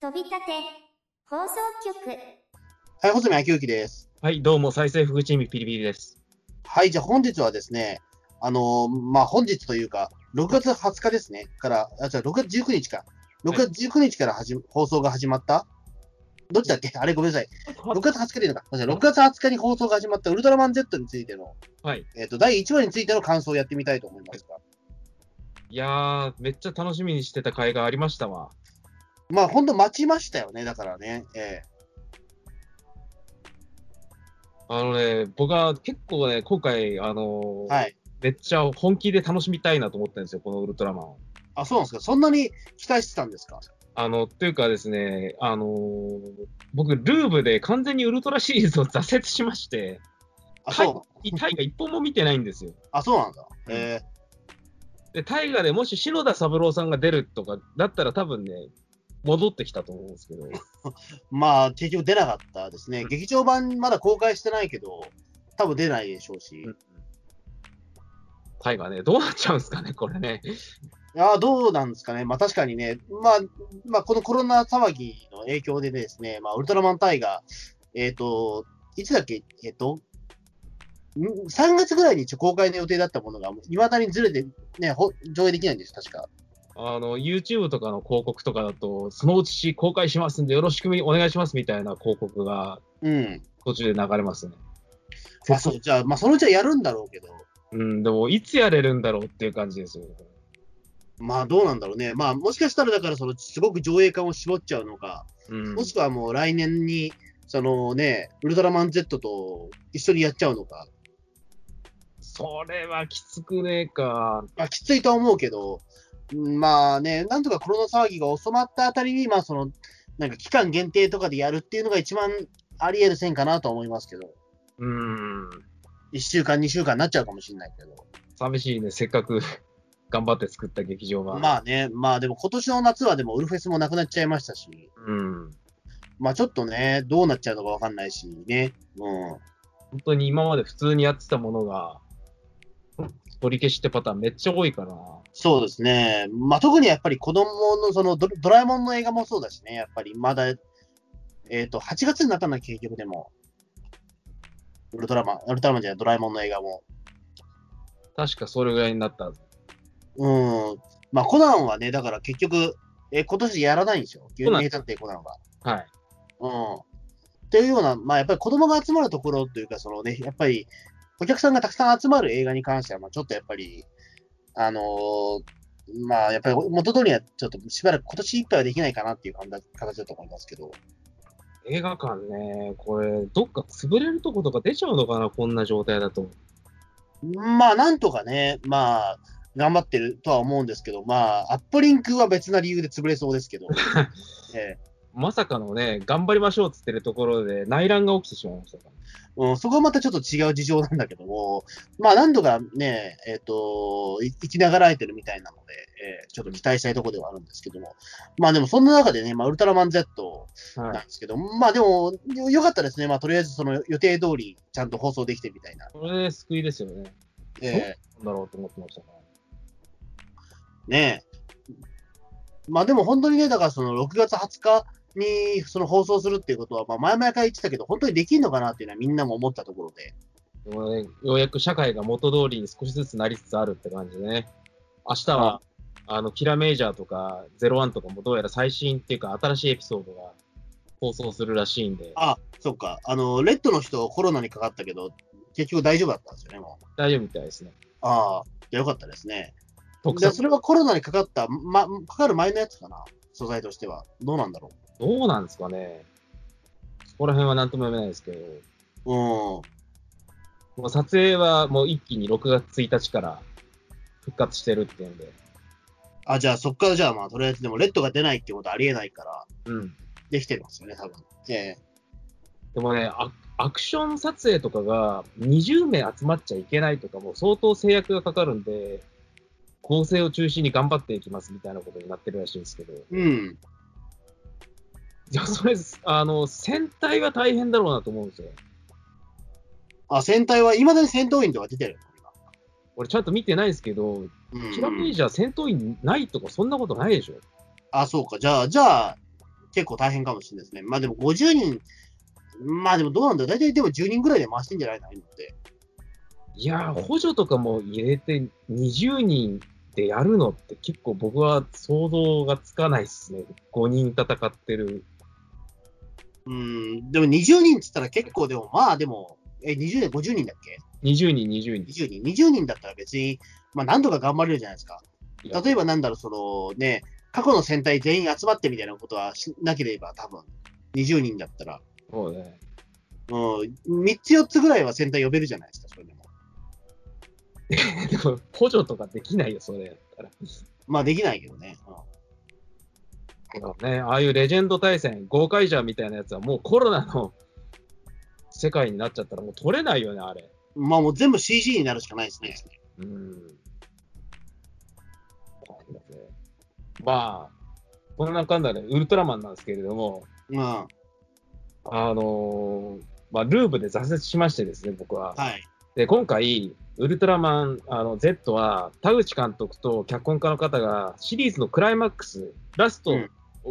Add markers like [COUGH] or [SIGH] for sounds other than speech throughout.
飛び立て放送局はい、穂積昭之です。はい、どうも、再生福チームピリピリです。はい、じゃあ本日はですね、あのーまあ、本日というか、6月20日ですね、から、あ、じゃあ6月19日か。6月19日からはじ、放送が始まった？どっちだっけ？あれごめんなさい。6月20日でいいのか。ごめんなさい6月20日に放送が始まったウルトラマン Z についての、はい。えっ、と、第1話についての感想をやってみたいと思いますが。いやー、めっちゃ楽しみにしてた回がありましたわ。まあ、本当待ちましたよね、だからね。えあのね、僕は結構ね、今回、あのーえはい。めっちゃ本気で楽しみたいなと思ったんですよ、このウルトラマンを。あ、そうなんですか？そんなに期待してたんですか？あの、というかですね、あのー僕、ルーブで完全にウルトラシリーズを挫折しまして、あ、はいそう。タイガ一本も見てないんですよ。あ、そうなんだ。うんえで、タイガでもし篠田三郎さんが出るとかだったら多分ね、戻ってきたと思うんですけど、ー [LAUGHS] まあ、結局出なかったですね。うん劇場版まだ公開してないけど、多分出ないでしょうし。うんタイガね、どうなっちゃうんですかね、これね。ああ、どうなんですかね。まあ確かにね、まあ、まあこのコロナ騒ぎの影響でですね、まあウルトラマンタイガー、えっ、と、いつだっけ、えっ、と、ん？3月ぐらいに一応公開の予定だったものが、いまだにずれて、ね、ほ上映できないんです、確か。あの、YouTube とかの広告とかだと、そのうち公開しますんで、よろしくお願いしますみたいな広告がうん。途中で流れますね。あ、そう、じゃあ、まあそのうちはやるんだろうけど、うん、でも、いつやれるんだろうっていう感じですよ。まあどうなんだろうね。まあもしかしたらだから、その、すごく上映感を絞っちゃうのか、うん。もしくはもう来年に、そのね、ウルトラマン Z と一緒にやっちゃうのか。それはきつくねえか。まあ、きついとは思うけど、うんまあね、なんとかコロナ騒ぎが収まったあたりに、まあその、なんか期間限定とかでやるっていうのが一番あり得る線かなとは思いますけど、うん。1週間、2週間になっちゃうかもしれないけど。寂しいね、せっかく [LAUGHS] 頑張って作った劇場が。まあね、まあでも今年の夏はでもウルフェスもなくなっちゃいましたし、うん。まあちょっとね、どうなっちゃうのかわかんないしね、うん。本当に今まで普通にやってたものが、取り消しってパターンめっちゃ多いからな。そうですね。まあ特にやっぱり子供のそのドドラえもんの映画もそうだしね、やっぱりまだ、えっ、と、8月になったんだっけ、結局でも。ウルトラマン、ウルトラマンじゃない、ドラえもんの映画も。確かそれぐらいになった。うん。まあコナンはね、だから結局、え今年やらないんですよ。名探偵コナンは。はい。うん。っていうような、まあやっぱり子供が集まるところというか、そのね、やっぱりお客さんがたくさん集まる映画に関しては、まあちょっとやっぱり、あのーまあやっぱり元通りにはちょっとしばらく今年いっぱいはできないかなっていう感じ形だと思いますけど。映画館ね、これ、どっか潰れるとことか出ちゃうのかな、こんな状態だと。まあなんとかね、まあ頑張ってるとは思うんですけど、まあアップリンクは別な理由で潰れそうですけど。[LAUGHS] ええまさかのね、頑張りましょうっつってるところで内乱が起きてしまいましたから。うん、そこはまたちょっと違う事情なんだけども、まあ、何度かね、えっ、と、い生きながらえてるみたいなので、えーちょっと期待したいところではあるんですけども、まあでもそんな中でね、まあ、ウルトラマン Z なんはい。ですけど、まあでも、よよかったですね。まあ、とりあえずその予定通りちゃんと放送できてみたいな。これで救いですよね。えなんだろうと思ってましたから。ーねえまあでも本当にね、だからその6月20日にその放送するっていうことは、まあ前々から言ってたけど、本当にできるのかなっていうのはみんなも思ったところで。でもね、ようやく社会が元通りに少しずつなりつつあるって感じでね。明日は、あの、キラメージャーとか、ゼロワンとかもどうやら最新っていうか、新しいエピソードが放送するらしいんで、あ、そっか。あの、レッドの人コロナにかかったけど、結局大丈夫だったんですよね、もう。大丈夫みたいですね。ああ、よかったですね。特それはコロナにかかった、ま、かかる前のやつかな素材としては。どうなんだろどうなんですかね。そこら辺は何とも読めないですけど、う。うん。もう撮影はもう一気に6月1日から復活してるっていうんで、あ、じゃあそっからじゃあまあ、とりあえずでもレッドが出ないってことはありえないから、うん。できてますよね、多分。ええでもねア、アクション撮影とかが20名集まっちゃいけないとかも相当制約がかかるんで、構成を中心に頑張っていきますみたいなことになってるらしいんですけど、いうん。や、それ、あの、戦隊は大変だろうなと思うんですよ。あ、戦隊は、いまだに戦闘員とか出てる俺ちゃんと見てないですけど、のキラメーうん。ジャー戦闘員ないとかそんなことないでしょ？あ、そうか。じゃあ、じゃあ、結構大変かもしれないですね。まあでも50人、まあでもどうなんだ。大体でも10人ぐらいで回してんじゃないの？今って。いやー、補助とかも入れて20人でやるのって結構僕は想像がつかないっすね。5人戦ってる。うん、でも20人っつったら結構でも、まあでも、え、20人、50人だっけ？20人、20人。?20 人。20人だったら別に、まあ何とか頑張れるじゃないですか。例えばなんだろう、そのね、過去の戦隊全員集まってみたいなことはしなければ多分、20人だったら、そうね。うん、3つ4つぐらいは戦隊呼べるじゃないですか、それでも。[LAUGHS] でも、補助とかできないよ、それやったら。まあできないけどね。うんね、ああいうレジェンド対戦、豪快ジャーみたいなやつはもうコロナの世界になっちゃったらもう取れないよね、あれ。まあもう全部 CG になるしかないですね。うん。まあ、こんなかんだで、ウルトラマンなんですけれども、うん。はあのーまあ、ルーブで挫折しましてですね、僕は。い。で、今回、ウルトラマンあの Z は、田口監督と脚本家の方が、シリーズのクライマックス、ラスト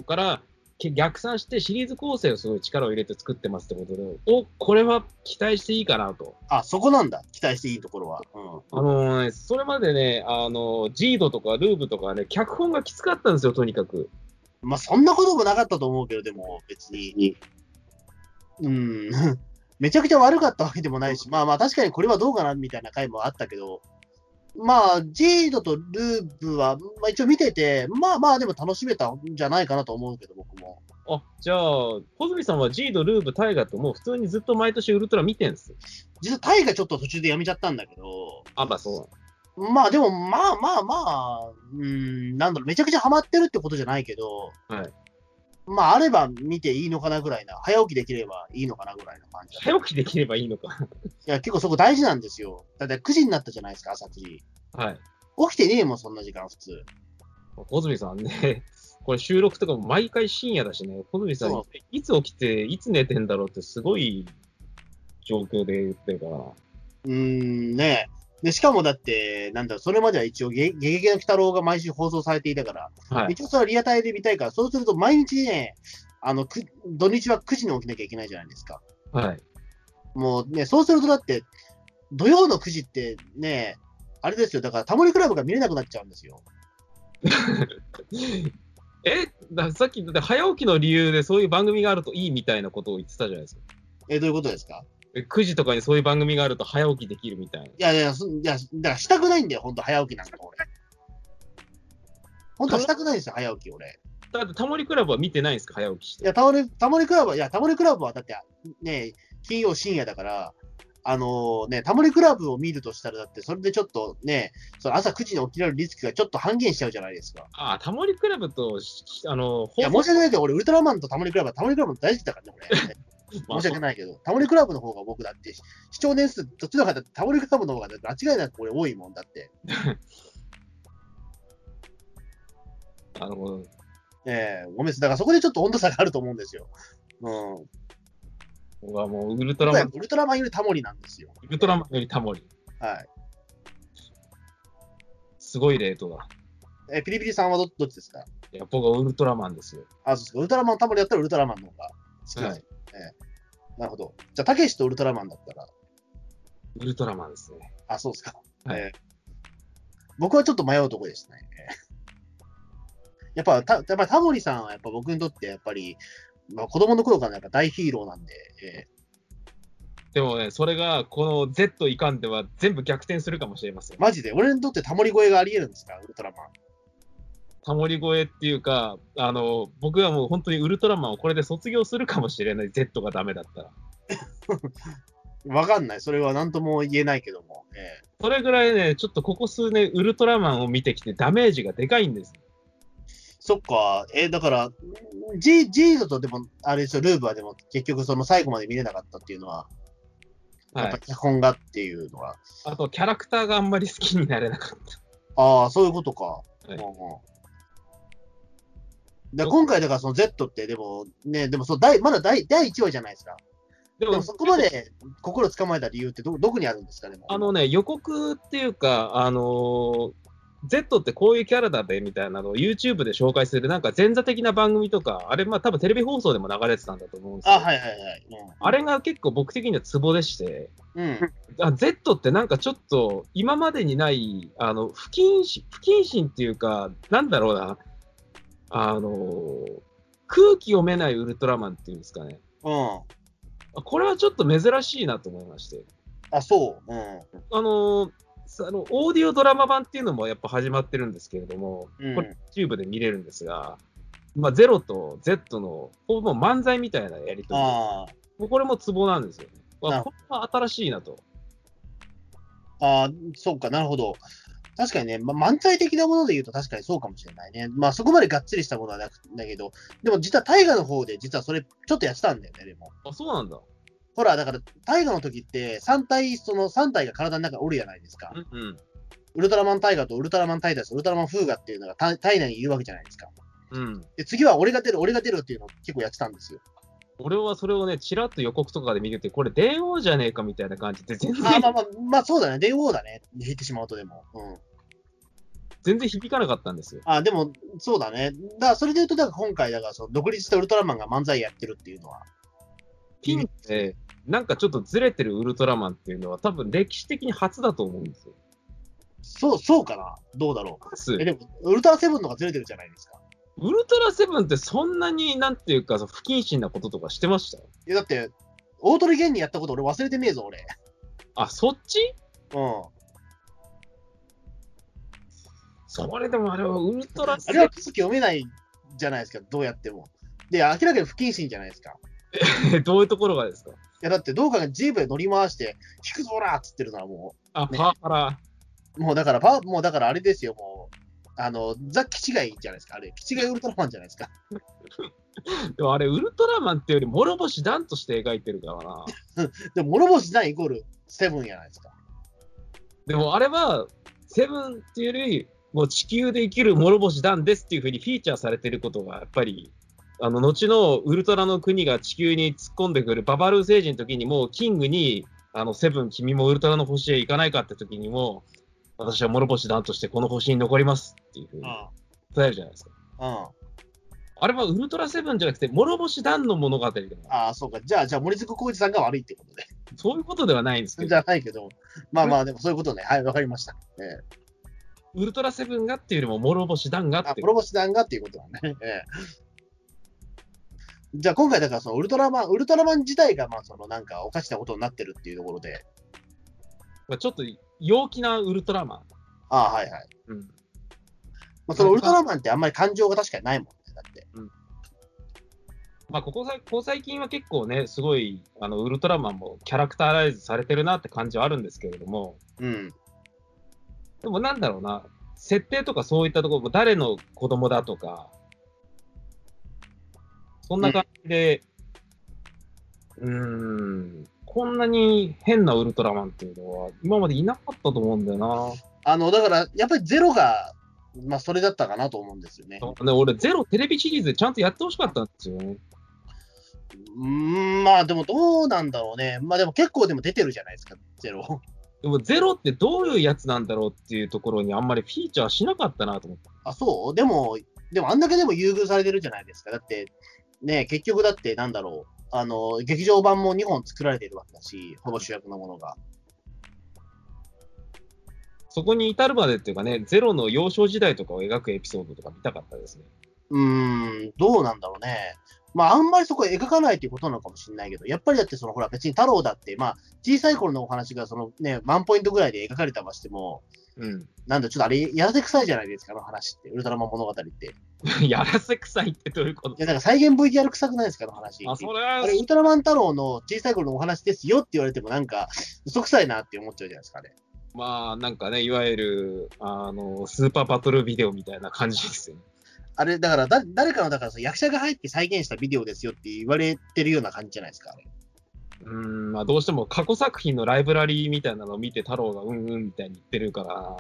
からけ逆算してシリーズ構成をすごい力を入れて作ってますってことで、おこれは期待していいかなと。あ、そこなんだ。期待していいところは。うん。あのね、それまでね、あの、ジードとかルーブとかね、脚本がきつかったんですよ、とにかく。まあそんなこともなかったと思うけど、でも別に。うん。[LAUGHS] めちゃくちゃ悪かったわけでもないし、まあまあ確かにこれはどうかなみたいな回もあったけど、まあ、ジードとルーブは、まあ一応見てて、まあまあでも楽しめたんじゃないかなと思うけど、僕も。あ、じゃあ、小泉さんはジード、ルーブ、タイガともう普通にずっと毎年ウルトラ見てんす？実はタイがちょっと途中でやめちゃったんだけど、あ、まあそう。まあでも、まあまあまあ、うん、なんだろう、めちゃくちゃハマってるってことじゃないけど、はい。まああれば見ていいのかなぐらいな、早起きできればいいのかなぐらいな感じだ。早起きできればいいのか。いや、結構そこ大事なんですよ。だって9時になったじゃないですか、朝9時。はい。起きてねえもん、そんな時間、普通。小泉さんね、[LAUGHS] これ収録とかも毎回深夜だしね、小泉さんそ、いつ起きて、いつ寝てんだろうってすごい状況で言ってるからな。うーん、ねで、しかもだって、なんだそれまでは一応、ゲゲゲゲの鬼太郎が毎週放送されていたから、はい。一応それはリアタイで見たいから、そうすると毎日ね、あの、く土日は9時に起きなきゃいけないじゃないですか。はい。もうね、そうするとだって、土曜の9時ってね、あれですよ、だからタモリクラブが見れなくなっちゃうんですよ。[LAUGHS] えださっき、だって早起きの理由でそういう番組があるといいみたいなことを言ってたじゃないですか。え、どういうことですか？え9時とかにそういう番組があると早起きできるみたいな。いやいや、そいや、だからしたくないんだよ、本当早起きなんか俺。本当はしたくないんですよ、早起き俺。だってタモリクラブは見てないんですか早起きして。いや、タモリ、タモリクラブは、いや、タモリクラブはだって、ね、金曜深夜だから、あのね、タモリクラブを見るとしたら、だって、それでちょっとね、その朝9時に起きられるリスクがちょっと半減しちゃうじゃないですか。ああ、タモリクラブと、しあの、いや、申し訳ないけど、俺、ウルトラマンとタモリクラブはタモリクラブ大好きだからね、俺。まあ申し訳ないけど、タモリクラブの方が僕だって、視聴年数、どっちの方タモリクラブの方が間違いなく俺多いもんだって。[LAUGHS] あの、ええごめんなさい。だからそこでちょっと温度差があると思うんですよ。うん。僕はもうウルトラマン、ウルトラマンよりタモリなんですよ。ウルトラマンよりタモリ。はい。すごいレートだ。え、ピリピリさんはどどっちですか？いや、僕はウルトラマンですよ。あ、そうですか。ウルトラマンタモリだったらウルトラマンの方が好きです。はいええなるほど。じゃあ、たけしとウルトラマンだったら、ウルトラマンですね。あ、そうですか。はいええ僕はちょっと迷うとこですね。ええやっぱ、たやっぱりタモリさんはやっぱ僕にとってやっぱり、まあ、子供の頃からやっぱ大ヒーローなんで、ええでもね、それがこの Z いかんでは全部逆転するかもしれません。マジで、俺にとってタモリ超えがあり得るんですか、ウルトラマン。タモリ超えっていうか、あの、僕はもう本当にウルトラマンをこれで卒業するかもしれない。Z がダメだったら。[LAUGHS] わかんない。それは何とも言えないけども。ええそれぐらいね、ちょっとここ数年、ウルトラマンを見てきてダメージがでかいんです。そっか。えだから、ジジードとでも、あれですよ、ルーブはでも結局その最後まで見れなかったっていうのは、やはいっぱ。脚本がっていうのは、あと、キャラクターがあんまり好きになれなかった。ああ、そういうことか。はいうんうんで今回だからその Z ってでもね、でもそう第まだ第第1話じゃないですか。ででもそこまで心つかまえた理由ってどどこにあるんですかねあのね、予告っていうか、あのー Z ってこういうキャラだべみたいなのを YouTube で紹介する、なんか前座的な番組とか、あれ、まあ多分テレビ放送でも流れてたんだと思うんですよ。あ、はいはいはい。あれが結構僕的にはツボでして、うん。Z ってなんかちょっと今までにない、あの、不謹慎、不謹慎っていうか、なんだろうな、あの、空気読めないウルトラマンっていうんですかね。うん。あこれはちょっと珍しいなと思いまして。あ、そう。うん。あのさあの、オーディオドラマ版っていうのもやっぱ始まってるんですけれども、うんこれ YouTube で見れるんですが、まあ、ゼロと Z のほぼ漫才みたいなやりとり。あもうこれもツボなんですよね。なるあこれは新しいなと。あ。ああ、そうか、なるほど。確かにね、ま、漫才的なもので言うと確かにそうかもしれないね。まあそこまでがっつりしたものはなくだけど、でも実は大河の方で実はそれちょっとやってたんだよね、でも。あ、そうなんだ。ほら、だから大河の時って3体、その3体が体の中におるじゃないですか。うんうん。ウルトラマンタイガーとウルトラマンタイタス、ウルトラマンフーガっていうのが体体内にいるわけじゃないですか。うん。で、次は俺が出る、俺が出るっていうのを結構やってたんですよ。俺はそれをね、ちらっと予告とかで見てて、これ電王じゃねえかみたいな感じで、全然あまあまあ、まあそうだね。電王だね。言ってしまうとでも。うん。全然響かなかったんですよ。あ、でも、そうだね。だから、それで言うと、だから今回、だから、その、独立したウルトラマンが漫才やってるっていうのは。ピンで、なんかちょっとずれてるウルトラマンっていうのは多分歴史的に初だと思うんですよ。そう、そうかな？どうだろ初う。え、でも、ウルトラセブンのがずれてるじゃないですか。ウルトラセブンってそんなになんていうか、不謹慎なこととかしてました？いや、だって、大鳥芸人やったこと俺忘れてねえぞ、俺。あ、そっち？うん。それでもあれはウルトラあれは空気読めないじゃないですか、どうやっても。で、明らかに不謹慎じゃないですか。い [LAUGHS] どういうところがですか？や、だって、どうかがジープで乗り回して、引くぞらーっつってるのはもあ、ねパワハラ。う、もうだから、パもうだからあれですよ、もう。あの、ザ・キ違いじゃないですか、あれ。キ違いウルトラマンじゃないですか。[LAUGHS] でもあれ、ウルトラマンっていうより、諸星団として描いてるからな。[LAUGHS] でも、諸星団イコールセブンじゃないですか。でもあれは、セブンっていうより、もう地球で生きる諸星団ですっていうふうにフィーチャーされてることが、やっぱり、あの、後のウルトラの国が地球に突っ込んでくるババルー星人の時にも、キングに、あの、セブン、君もウルトラの星へ行かないかって時にも、私は諸星団としてこの星に残りますっていうふうに伝えるじゃないですか。うん。うん。あれはウルトラセブンじゃなくて、諸星団の物語でも、ああ、そうか。じゃあ、じゃあ、森津浩二さんが悪いってことで。そういうことではないんですけじど、ゃないけど、まあまあ、でもそういうことね。はい、わかりました。ええウルトラセブンがっていうよりも諸星団がっあ、て諸星団がっていうことだね。[LAUGHS] ええじゃあ、今回、だから、そのウルトラマン、ウルトラマン自体が、まあ、その、なんか、おかしなことになってるっていうところで、まあちょっと陽気なウルトラマン。ああ、はいはい。うんまあ、そのウルトラマンってあんまり感情が確かにないもんね、だって。まあ、ここさここ最近は結構ね、すごいあのウルトラマンもキャラクターライズされてるなって感じはあるんですけれども、うん。でもなんだろうな、設定とかそういったところも誰の子供だとか、そんな感じで、うーん、こんなに変なウルトラマンっていうのは今までいなかったと思うんだよな。あの、だから、やっぱりゼロが、まあ、それだったかなと思うんですよね。ね、俺、ゼロテレビシリーズでちゃんとやってほしかったんですよね。うーん、まあ、でもどうなんだろうね。まあ、でも結構でも出てるじゃないですか、ゼロ。でも、ゼロってどういうやつなんだろうっていうところにあんまりフィーチャーしなかったなと思って。あ、そう？でも、でもあんだけでも優遇されてるじゃないですか。だって、ね、結局だってなんだろう。あの、劇場版も2本作られてるわけだし、ほぼ主役のものが。そこに至るまでっていうかね、ゼロの幼少時代とかを描くエピソードとか見たかったですね。うーん、どうなんだろうね。まあ、あんまりそこ描かないっていうことなのかもしれないけど、やっぱりだってその、ほら、別に太郎だって、まあ、小さい頃のお話がそのね、万ポイントぐらいで描かれたましても、うん。なんだ、ちょっとあれ、やらせ臭いじゃないですか、あの話って、ウルトラマン物語って。い [LAUGHS] やらせ臭いってどういうこと？や、なんか再現 VTR 臭くないですか、あの話。あ、それはあれ、ウルトラマン太郎の小さい頃のお話ですよって言われても、なんか、嘘くさいなって思っちゃうじゃないですか、あれ。まあ、なんかね、いわゆる、あの、スーパーバトルビデオみたいな感じですよね。あれ、だからだ、誰かの、だからその役者が入って再現したビデオですよって言われてるような感じじゃないですか、あれ。うん、まあ、どうしても過去作品のライブラリーみたいなのを見て、太郎がうんうんみたいに言ってるから、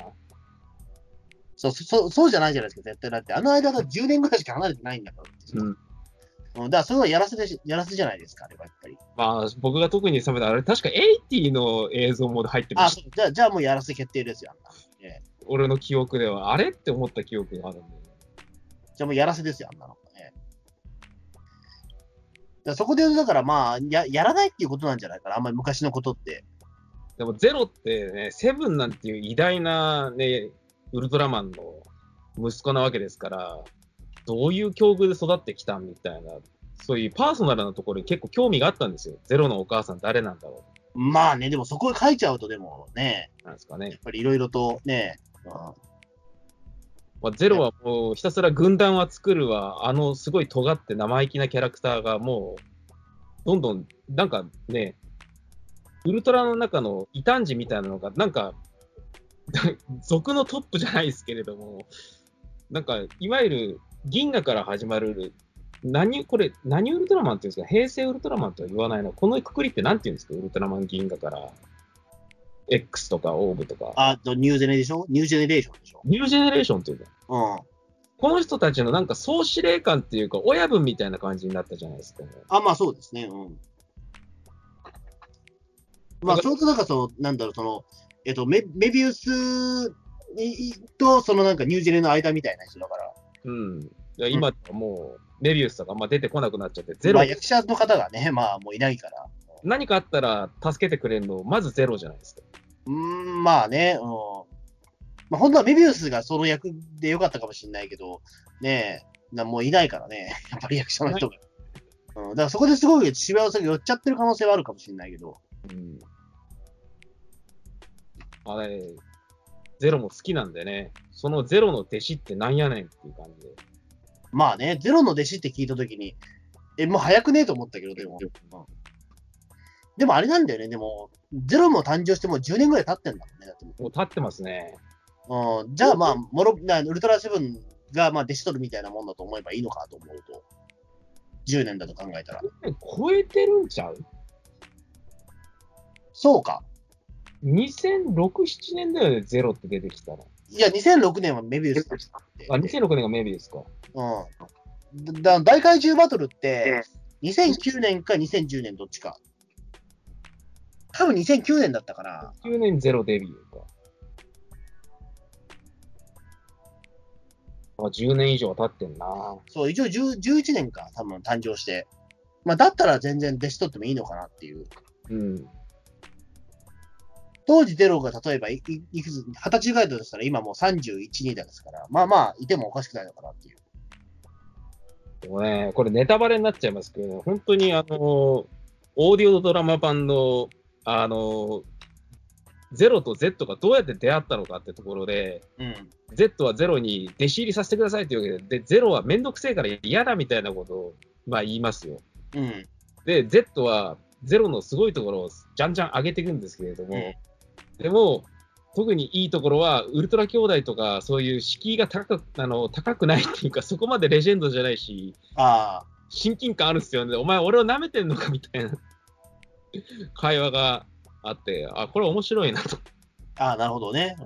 そう、そう、そうじゃないじゃないですか、絶対。だって、あの間が10年ぐらいしか離れてないんだから。うん。うん、だから、それはやらせでし、やらせじゃないですか、あれはやっぱり。まあ、僕が特に冷めた、あれ、確か80の映像も入ってまあ、しそう、じゃあ、じゃあもうやらせ決定ですよ、俺の記憶では、あれって思った記憶があるんだよね。じゃあもうやらせですよ、あんなの。ね、だそこで、だからまあや、やらないっていうことなんじゃないかな、あんまり昔のことって。でもゼロってね、セブンなんていう偉大なね、ウルトラマンの息子なわけですから、どういう境遇で育ってきたみたいな、そういうパーソナルなところに結構興味があったんですよ。ゼロのお母さん誰なんだろまあね、でもそこへ書いちゃうと、でもね、うなんですかねや。っぱりいろいろとね、うんまあ、ゼロはもうひたすら軍団は作るわ、あのすごい尖って生意気なキャラクターがもう、どんどん、なんかね、ウルトラの中の異端児みたいなのが、なんか、[LAUGHS] 族のトップじゃないですけれども、なんか、いわゆる銀河から始まる、何、これ、何ウルトラマンっていうんですか、平成ウルトラマンとは言わないの、このくくりって何て言うんですか、ウルトラマン銀河から、X とかオーブとか、あとニューゼネでしょニュージェネレーションでしょ？ニュージェネレーションっていうのうん。この人たちのなんか総司令官っていうか、親分みたいな感じになったじゃないですか、ね。あ、まあそうですね。うん。まあ、ちょうどなんかその、なんだろう、その、えっと、メメビウスにと、そのなんかニュージェネの間みたいな人だから、うん。いや今はもう、メビウスとかあんま出てこなくなっちゃって、ゼロ、まあ役者の方がね、まあもういないから。何かあったら助けてくれるの、まずゼロじゃないですか。うーん、まあね、うん。まあ本当はメビウスがその役でよかったかもしれないけど、ねえ、なもういないからね、[LAUGHS] やっぱり役者の人が。うん、だからそこですごいしわ寄せが寄っちゃってる可能性はあるかもしれないけど、うん。あれ、ゼロも好きなんでね、そのゼロの弟子ってなんやねんっていう感じで。まあね、ゼロの弟子って聞いたときに、え、もう早くねえと思ったけど、でも。うんでもあれなんだよね、でも、ゼロも誕生してもう10年ぐらい経ってんだもんね、だってももう立ってますね。う。うん、じゃあまあ、もろなウルトラセブンがまあ弟子取るみたいなもんだと思えばいいのかと思うと、10年だと考えたら。超えてるんちゃう？そうか。?2006、7年だよね、ゼロって出てきたら。いや、2006年はメビウス。あ、2006年がメビウスか。うん。だ大怪獣バトルって、2009年か2010年どっちか。多分2009年だったかな。9年ゼロデビューか。あ、10年以上は経ってんな。そう、一応10 11年か、多分誕生して。まあ、だったら全然弟子取ってもいいのかなっていう。うん。当時ゼロが例えばいいいくつ、二十歳ぐらいだとしたら今もう31、2代ですから、まあまあ、いてもおかしくないのかなっていう。でもね、これネタバレになっちゃいますけど、本当にあの、オーディオドラマ版の、あの、ゼロと Z がどうやって出会ったのかってところで、うん。Z はゼロに弟子入りさせてくださいっていうわけで、で、ゼロはめんどくせえから嫌だみたいなことを、まあ言いますよ。うん。で、Z はゼロのすごいところをじゃんじゃん上げていくんですけれども、でも、特にいいところは、ウルトラ兄弟とか、そういう敷居が高くあの高くないっていうか、そこまでレジェンドじゃないし、ああ、親近感あるんですよね。お前、俺を舐めてんのかみたいな会話があって、あ、これ面白いなと。ああ、なるほどね。うん。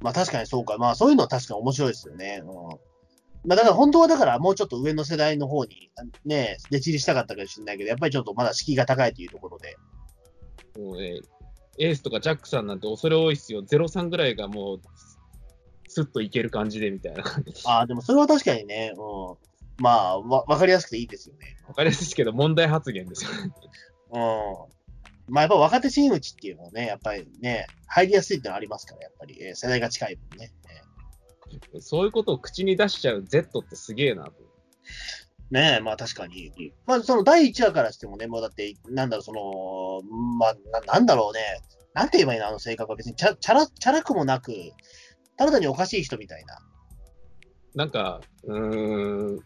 まあ確かにそうか。まあそういうのは確かに面白いですよね。うん。まあだから本当はだからもうちょっと上の世代の方にね、弟子入りしたかったかもしれないけど、やっぱりちょっとまだ敷居が高いというところで。もうね、エースとかジャックさんなんて恐れ多いっすよ。03ぐらいがもう、スッといける感じでみたいな感じ。ああ、でもそれは確かにね、うん。まあ、わ、わかりやすくていいですよね。わかりやすいですけど、問題発言ですよね。うん。まあやっぱ若手真打ちっていうのはね、やっぱりね、入りやすいってのはありますから、やっぱり、えー世代が近い分ね。えそういうことを口に出しちゃう Z ってすげえなと。ーねえ、まあ確かに。まあその第1話からしてもね、もうだって、なんだろう、その、まあな、なんだろうね。なんて言えばいいの、あの性格は別にチャチャラ、チャラくもなく、ただ単におかしい人みたいな。なんか、うーん、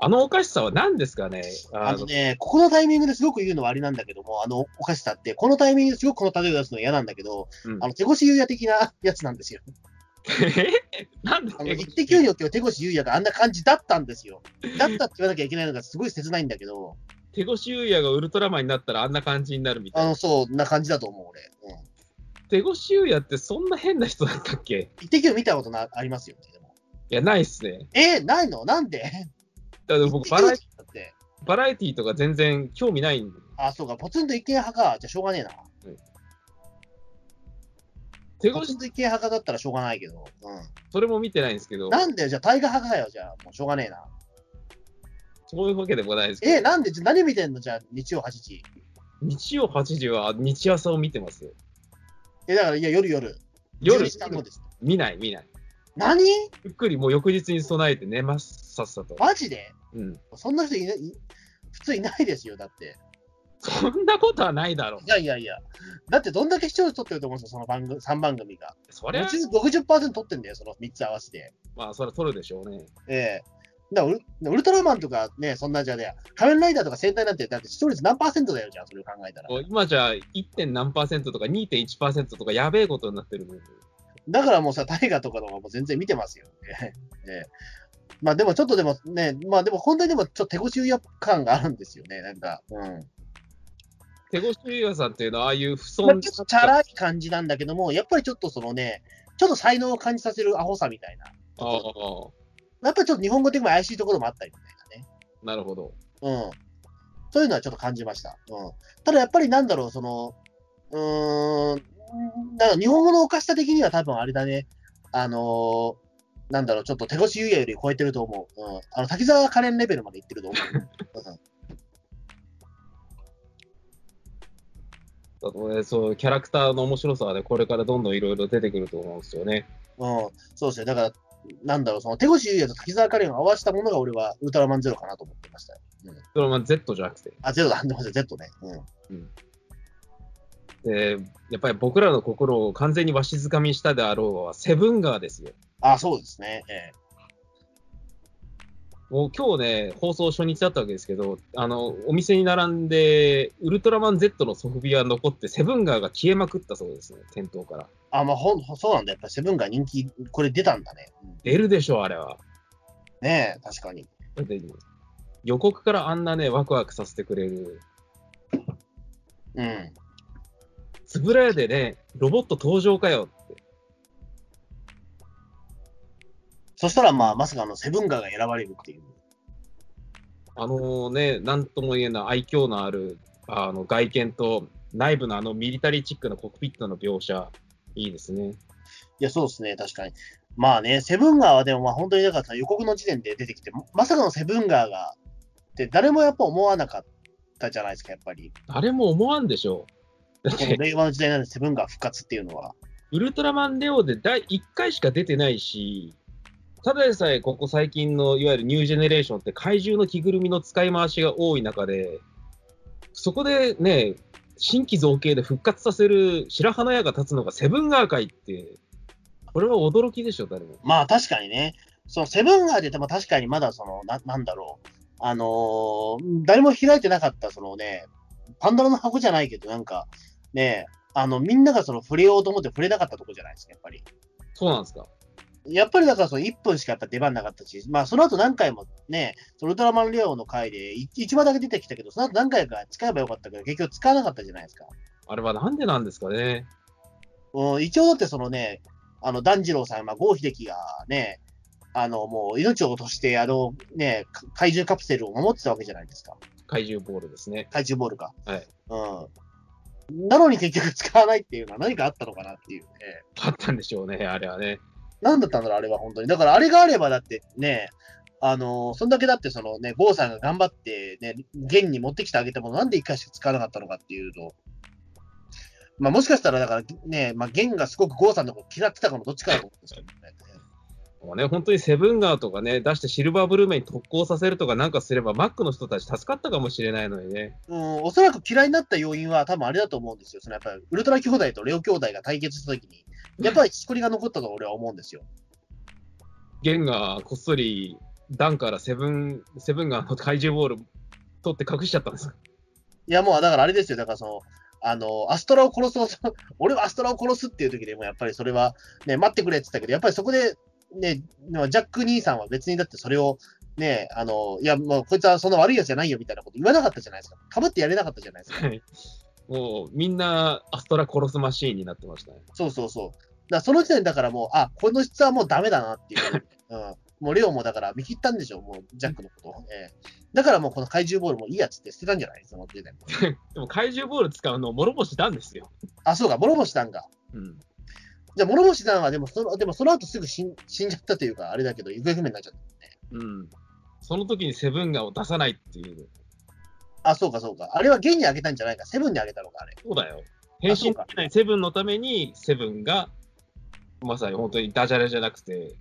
あのおかしさは何ですかね？あのね、ここのタイミングですごく言うのはあれなんだけども、あのおかしさって、このタイミングですごくこの例えを出すのは嫌なんだけど、うんあの手越優也的なやつなんですよ。え？[LAUGHS] なんで？あの、一滴によっては手越優也があんな感じだったんですよ。だったって言わなきゃいけないのがすごい切ないんだけど、手越優也がウルトラマンになったらあんな感じになるみたいな。あの、そうな感じだと思う、俺。うん。手越優也ってそんな変な人だったっけ？一滴を見たことなありますよ、いや、ないっすね。えーないの？なんで？だから僕バラエ、だって。バラエティとか全然興味ないんで。あ、そうか、ポツンと一軒派か。じゃあしょうがねえな。手越し、ポツンと一軒派だったらしょうがないけど。うそれも見てないんですけどん。、なんでじゃあ、タイガー派かよ、じゃあ、もうしょうがねえな。そういうわけでもないですけど、え、なんで、じゃあ何見てんの？じゃあ、日曜8時。日曜8時は日朝を見てますよ。え、だから、いや、夜夜。夜10時間後です。見ない、見ない。何？ゆっくりもう翌日に備えて寝ます、さっさと。マジで？うん。そんな人いない、い普通いないですよ、だって。そんなことはないだろうい。やいやいや。だってどんだけ視聴率取ってると思うんですよ、その番組、3番組が。それは、60%, 60取ってんだよ、その3つ合わせて。まあ、それは取るでしょうね。ええだからウルトラマンとかね、そんなじゃね、仮面ライダーとか戦隊なんて、だって視聴率何パーセントだよ、じゃあ、それを考えたら。今じゃ 1. 点何パーセントとか2.1%とかやべえことになってるのに。だからもうさ、大河とかの方が全然見てますよ。[LAUGHS] ええええまあでもちょっとでもね、まあでも本当にでもちょっと手越し優感があるんですよね、なんか。うん。手越優也さんっていうのは、ああいう不まあ、損ちょっとチャラい感じなんだけども、やっぱりちょっとそのね、ちょっと才能を感じさせるアホさみたいな。ああ、やっぱりちょっと日本語的にも怪しいところもあったりみたいなるほど。なね。うん。そういうのはちょっと感じました。うん。ただやっぱりなんだろう、その、うーん、だから日本語のおかしさ的には多分あれだね、あのーなんだろう、ちょっと手越優也より超えてると思う。うん。あの、滝沢カレンレベルまでいってると思う。[LAUGHS] あとね、そう、キャラクターの面白さはね、これからどんどんいろいろ出てくると思うんですよね。うん。うん。そうですね。だから、なんだろう、その手越優也と滝沢カレンを合わせたものが俺はウルトラマンゼロかなと思ってましたよ。うん。それは Z じゃなくて。あ、ゼロだ。でも Z ね。うん。で、やっぱり僕らの心を完全にわしづかみにしたであろうは、セブンガーですよ。あ、そうですね。えもう今日ね、放送初日だったわけですけど、あの、お店に並んで、ウルトラマン Z のソフビは残って、セブンガーが消えまくったそうですね、店頭から。あ、まあ、ほん、そうなんだ。やっぱセブンが人気、これ出たんだね。うん出るでしょう、あれは。ねえ、確かに。だって予告からあんなね、ワクワクさせてくれる。うん。つぶらやでね、ロボット登場かよって。そしたら、まあ、まさかのセブンガーが選ばれるっていう。あのね、なんとも言えない愛嬌のあるあの外見と、内部のあのミリタリーチックなコックピットの描写、いいですね。いや、そうですね、確かに。まあね、セブンガーはでも、まあ本当にだからさ予告の時点で出てきて、ままさかのセブンガーが、って誰もやっぱ思わなかったじゃないですか、やっぱり。誰も思わんでしょう。[LAUGHS] 令和の時代なんでセブンガー復活っていうのは。ウルトラマンレオで第1回しか出てないし、ただでさえここ最近のいわゆるニュージェネレーションって怪獣の着ぐるみの使い回しが多い中で、そこでね、新規造形で復活させる白羽の矢が立つのがセブンガー界って、これは驚きでしょ、誰も。まあ確かにね、そのセブンガーで言っても確かにまだその、ななんだろう、あのー誰も開いてなかった、そのね、パンドラの箱じゃないけど、なんか、ね、あの、みんながその触れようと思って触れなかったとこじゃないですか、やっぱり。そうなんですか。やっぱりだからその1分しかやっぱ出番なかったし、まあその後何回もね、そのウルトラマンレオの回で1話だけ出てきたけど、その後何回か使えばよかったけど、結局使わなかったじゃないですか。あれはなんでなんですかね。うん、一応だってそのね、あの、團次郎さん、まあ、郷秀樹がね、あの、もう命を落として、あの、ね、か怪獣カプセルを守ってたわけじゃないですか。怪獣ボールですね。怪獣ボールか。はい。うん。なのに結局使わないっていうのは何かあったのかなっていうね。あったんでしょうね、あれはね。何だったんだろう、あれは本当に。だからあれがあればだってね、あのそんだけだってそのね、郷さんが頑張ってね、現に持ってきてあげたものなんで一回しか使わなかったのかっていうと、まあもしかしたらだからね、まあ現がすごく郷さんのこと嫌ってたかもどっちかだと思うんですけどね。もうね、本当にセブンガーとかね、出してシルバーブルーメンに特攻させるとかなんかすれば、マックの人たち助かったかもしれないのにね。うん、おそらく嫌いになった要因は多分あれだと思うんですよ。そのやっぱりウルトラ兄弟とレオ兄弟が対決したときに、やっぱりしこりが残ったと俺は思うんですよ。ゲンがこっそりダンからセブン、セブンガーの怪獣ボール取って隠しちゃったんです。いやもうだからあれですよ。だからその、あの、アストラを殺そう、俺はアストラを殺すっていう時でもやっぱりそれはね、待ってくれって言ったけど、やっぱりそこでね、ジャック兄さんは別にだってそれをね、あの、いやもうこいつはそんな悪いやつじゃないよみたいなこと言わなかったじゃないですか。かぶってやれなかったじゃないですか。はいもうみんなアストラ殺すマシーンになってましたね。そうそうそう。だその時点だからもう、あ、この質はもうダメだなっていう。[LAUGHS] うん。もうレオもだから見切ったんでしょう、もうジャックのことを。ええだからもうこの怪獣ボールもいいやつって捨てたんじゃない？その時点で。[LAUGHS] でも怪獣ボール使うのを諸星したんですよ。あ、そうか、ボロボしたんか。うん。じゃあ、諸星さんはでもその、でもその後すぐ死ん死んじゃったというか、あれだけど、行方不明になっちゃった。うん。その時にセブンガンを出さないっていう。あ、そうかそうか。あれは現にあげたんじゃないか。セブンにあげたのか、あれ。そうだよ。変身できないセブンのために、セブンが、まさに本当にダジャレじゃなくて、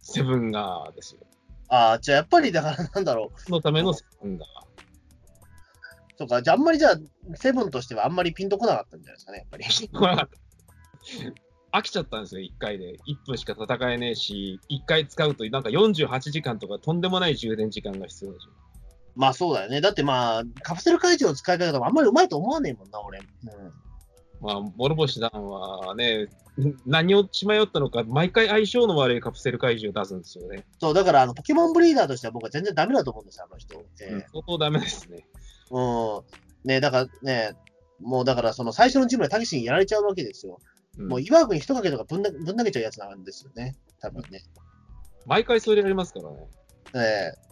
セブンガーですよ。ああ、じゃあやっぱりだからなんだろう。のためのセブンガー。そうか、じゃああんまりじゃあ、セブンとしてはあんまりピンとこなかったんじゃないですかね、やっぱり。これは飽きちゃったんですよ、1回で。1分しか戦えねえし、1回使うとなんか48時間とかとんでもない充電時間が必要でしょ。まあそうだよね。だってまあ、カプセル解除の使い方もあんまりうまいと思わねえもんな、俺。うん。まあ、諸星さんはね、何を血迷ったのか、毎回相性の悪いカプセル怪獣を出すんですよね。そう、だからあの、ポケモンブリーダーとしては僕は全然ダメだと思うんですよ、あの人。えうん相当ダメですね。えうん。ねだからね、もうだからその最初のチームでたけしにやられちゃうわけですよ。うんもう岩国一かけとかぶんなぶん投げちゃうやつなんですよね。多分ね。毎回それやりますからね。ええ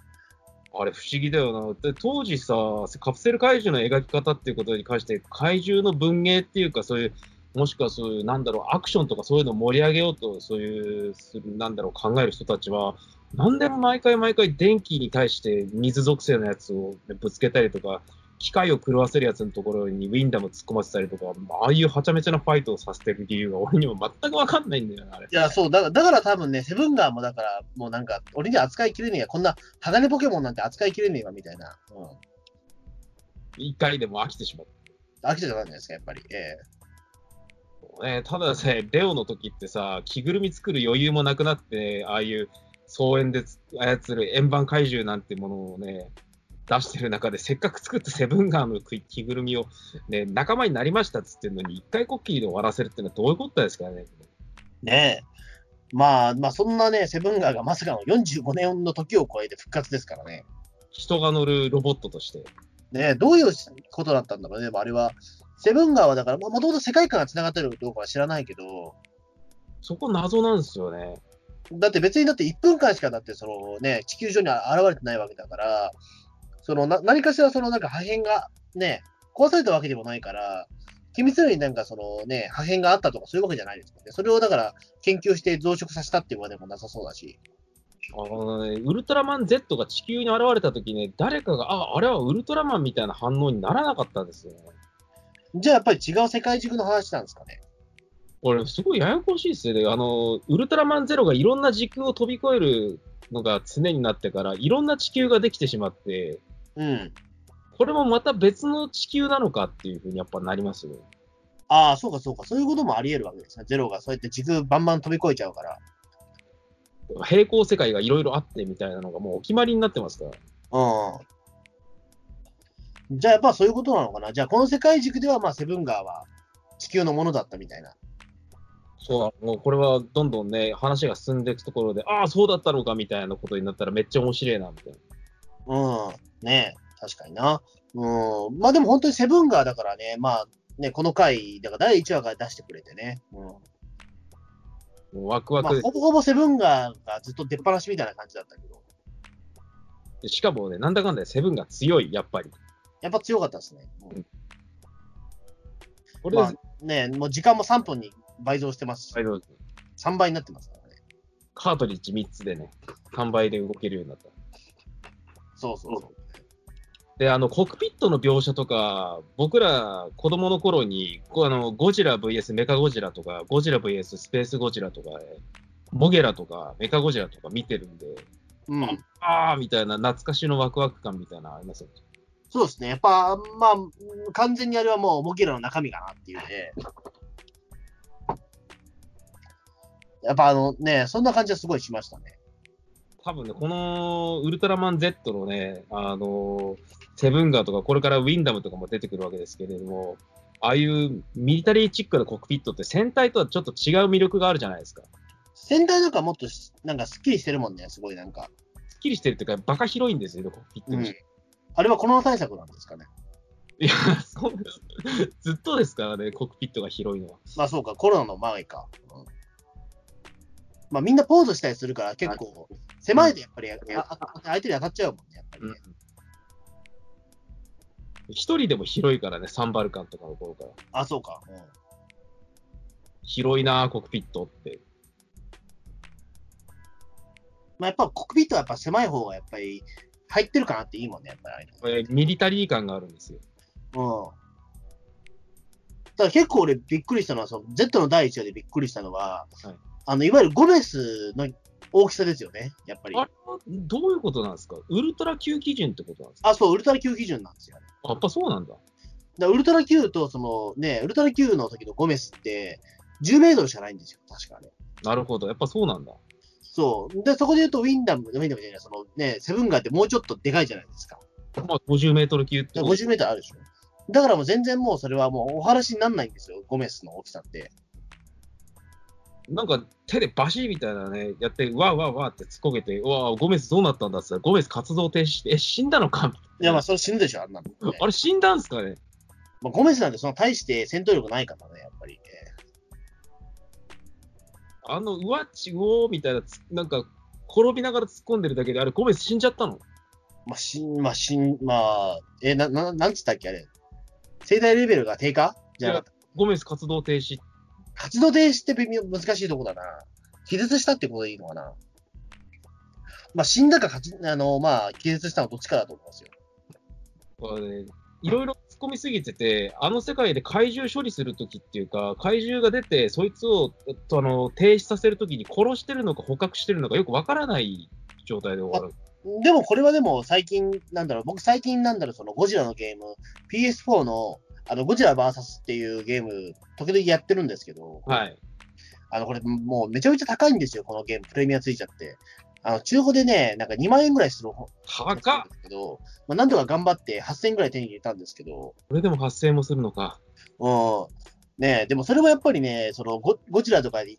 あれ不思議だよな。で当時さ、カプセル怪獣の描き方っていうことに関して、怪獣の文芸っていうか、そういう、もしくはそういう、なんだろう、アクションとかそういうのを盛り上げようと、そういう、するなんだろう、考える人たちは、なんでも毎回毎回電気に対して水属性のやつをぶつけたりとか、機械を狂わせるやつのところにウィンダム突っ込ませたりとか、ああいうはちゃめちゃなファイトをさせてる理由が俺にも全くわかんないんだよな、あれ。いや、そう、だからだから多分ね、セブンガーもだから、もうなんか、俺には扱いきれねえや、こんな鋼ポケモンなんて扱いきれねえわ、みたいな。うん。一回でも飽きてしまった。飽きちゃったんじゃないですか、やっぱり。えね、ただね、レオの時ってさ、着ぐるみ作る余裕もなくなって、ああいう草園で操る円盤怪獣なんてものをね、出してる中で、せっかく作ったセブンガーの着ぐるみを、ね、仲間になりましたっつってんのに、一回こっきりで終わらせるってのはどういうことですかね？えねえ。まあ、まあ、そんなね、セブンガーがまさかの45年の時を超えて復活ですからね。人が乗るロボットとして。ねえ、どういうことだったんだろうね、でもあれは。セブンガーはだから、もともと世界観が繋がってるかどうかは知らないけど、そこ謎なんですよね。だって別にだって1分間しかだってそのね、地球上に現れてないわけだから、そのな何かしらそのなんか破片がね、壊されたわけでもないから、秘密裏になんかそのね、破片があったとかそういうわけじゃないですもんね。それをだから研究して増殖させたっていうわけでもなさそうだし。あのね、ウルトラマン Z が地球に現れた時ね、誰かが、あ、あれはウルトラマンみたいな反応にならなかったんですよね。じゃあやっぱり違う世界軸の話なんですかね。これ、すごいややこしいですよね。あの、ウルトラマンゼロがいろんな時空を飛び越えるのが常になってから、いろんな地球ができてしまって、うん。これもまた別の地球なのかっていうふうにやっぱなりますよ。ああ、そうかそうか。そういうこともあり得るわけですね。ゼロがそうやって時空バンバン飛び越えちゃうから。平行世界がいろいろあってみたいなのがもうお決まりになってますから。うん。じゃあやっぱそういうことなのかな。じゃあこの世界軸ではまあセブンガーは地球のものだったみたいな。そう、もうこれはどんどんね、話が進んでいくところで、ああ、そうだったのかみたいなことになったらめっちゃ面白いな、みたいな。うん。ねえ、確かにな。うん。まあでも本当にセブンガーだからね、まあね、この回、だから第1話から出してくれてね。うん。もうワクワまあほぼほぼセブンガーがずっと出っ放しみたいな感じだったけど、でしかもね、なんだかんだでセブンが強い、やっぱり。やっぱ強かったですね。うんこれで、まあね、もう時間も3分に倍増してますし、はいどうぞ3倍になってますからね。カートリッジ3つでね、3倍で動けるようになった。そうそうそう。で、あの、コックピットの描写とか、僕ら子供の頃に、こうあの、ゴジラ VS メカゴジラとか、ゴジラ VS スペースゴジラとか、モゲラとか、メカゴジラとか見てるんで、うん。あーみたいな懐かしのワクワク感みたいなのありますよね。そうですね。やっぱ、まあ、完全にあれはもうモギラの中身かなっていうね。[LAUGHS] やっぱあのね、そんな感じはすごいしましたね。多分ね、このウルトラマン Z のね、あの、セブンガーとか、これからウィンダムとかも出てくるわけですけれども、ああいうミリタリーチックなコックピットって戦隊とはちょっと違う魅力があるじゃないですか。仙台なんかもっとしなんかすっきりしてるもんね、すごいなんか。すっきりしてるっていうか、バカ広いんですよ、コックピットに。うん。あれはコロナ対策なんですかね。いや、そう。ずっとですからね、コックピットが広いのは。まあそうか、コロナの前か。うんまあみんなポーズしたりするから結構、狭いとやっぱり、ああ相手に当たっちゃうもんね、やっぱりね。一人でも広いからね、サンバルカンとかの頃から。あ、そうか。広いな、コックピットって。まあ、やっぱコックピットはやっぱ狭い方がやっぱり入ってるかなっていいもんね、やっぱりああいうの。えーミリタリー感があるんですよ。うん。ただ結構俺びっくりしたのは、その Z の第一話でびっくりしたのは、はいあの、いわゆるゴメスの大きさですよね、やっぱり。あれはどういうことなんですか？ウルトラ Q 基準ってことなんですか？あ、そう、ウルトラ Q 基準なんですよやっぱそうなんだ。だウルトラ Q と、そのね、ウルトラ Q の時のゴメスって、10メートルしかないんですよ、確かね。なるほど。やっぱそうなんだ。そう。で、そこで言うと、ウィンダム、ウィンダムじゃない、そのね、セブンガーってもうちょっとでかいじゃないですか。まあ、50メートル級ってこと。50メートルあるでしょ。だからもう全然もうそれはもうお話にならないんですよ、ゴメスの大きさって。なんか手でバシーみたいなね、やって、わーわーわーって突っこけて、うわーゴメスどうなったんだって言ったら、ゴメス活動停止して、え、死んだのか？いや、まあ、それ死ぬでしょ、あんなの、ね。あれ死んだんすかね？まあ、ゴメスなんてその大して戦闘力ないからね、やっぱり。あの、うわっちうおーみたいなつ、なんか、転びながら突っ込んでるだけで、あれゴメス死んじゃったの？まあ、しん、まあ、しん、まあ、え、な、な、なんつったっけ、あれ？生態レベルが低下？じゃなかった。ゴメス活動停止。活動停止って微妙、難しいとこだな。気絶したってことでいいのかな。まあ、死んだかかち、あの、まあ、気絶したのどっちかだと思いますよ。これね、いろいろ突っ込みすぎてて、あの世界で怪獣処理するときっていうか、怪獣が出て、そいつをえっとあの停止させるときに殺してるのか捕獲してるのかよくわからない状態で終わる。でもこれはでも最近、なんだろう、僕最近なんだろう、そのゴジラのゲーム、PS4 の、あの、ゴジラ VS っていうゲーム、時々やってるんですけど、はい。あの、これもうめちゃめちゃ高いんですよ、このゲーム、プレミアついちゃって。あの、中古でね、なんか2万円ぐらいする方高っけど、まあ、なんとか頑張って8000円ぐらい手に入れたんですけど、これでも発生もするのか。うん。ねでもそれもやっぱりね、そのゴゴジラとかに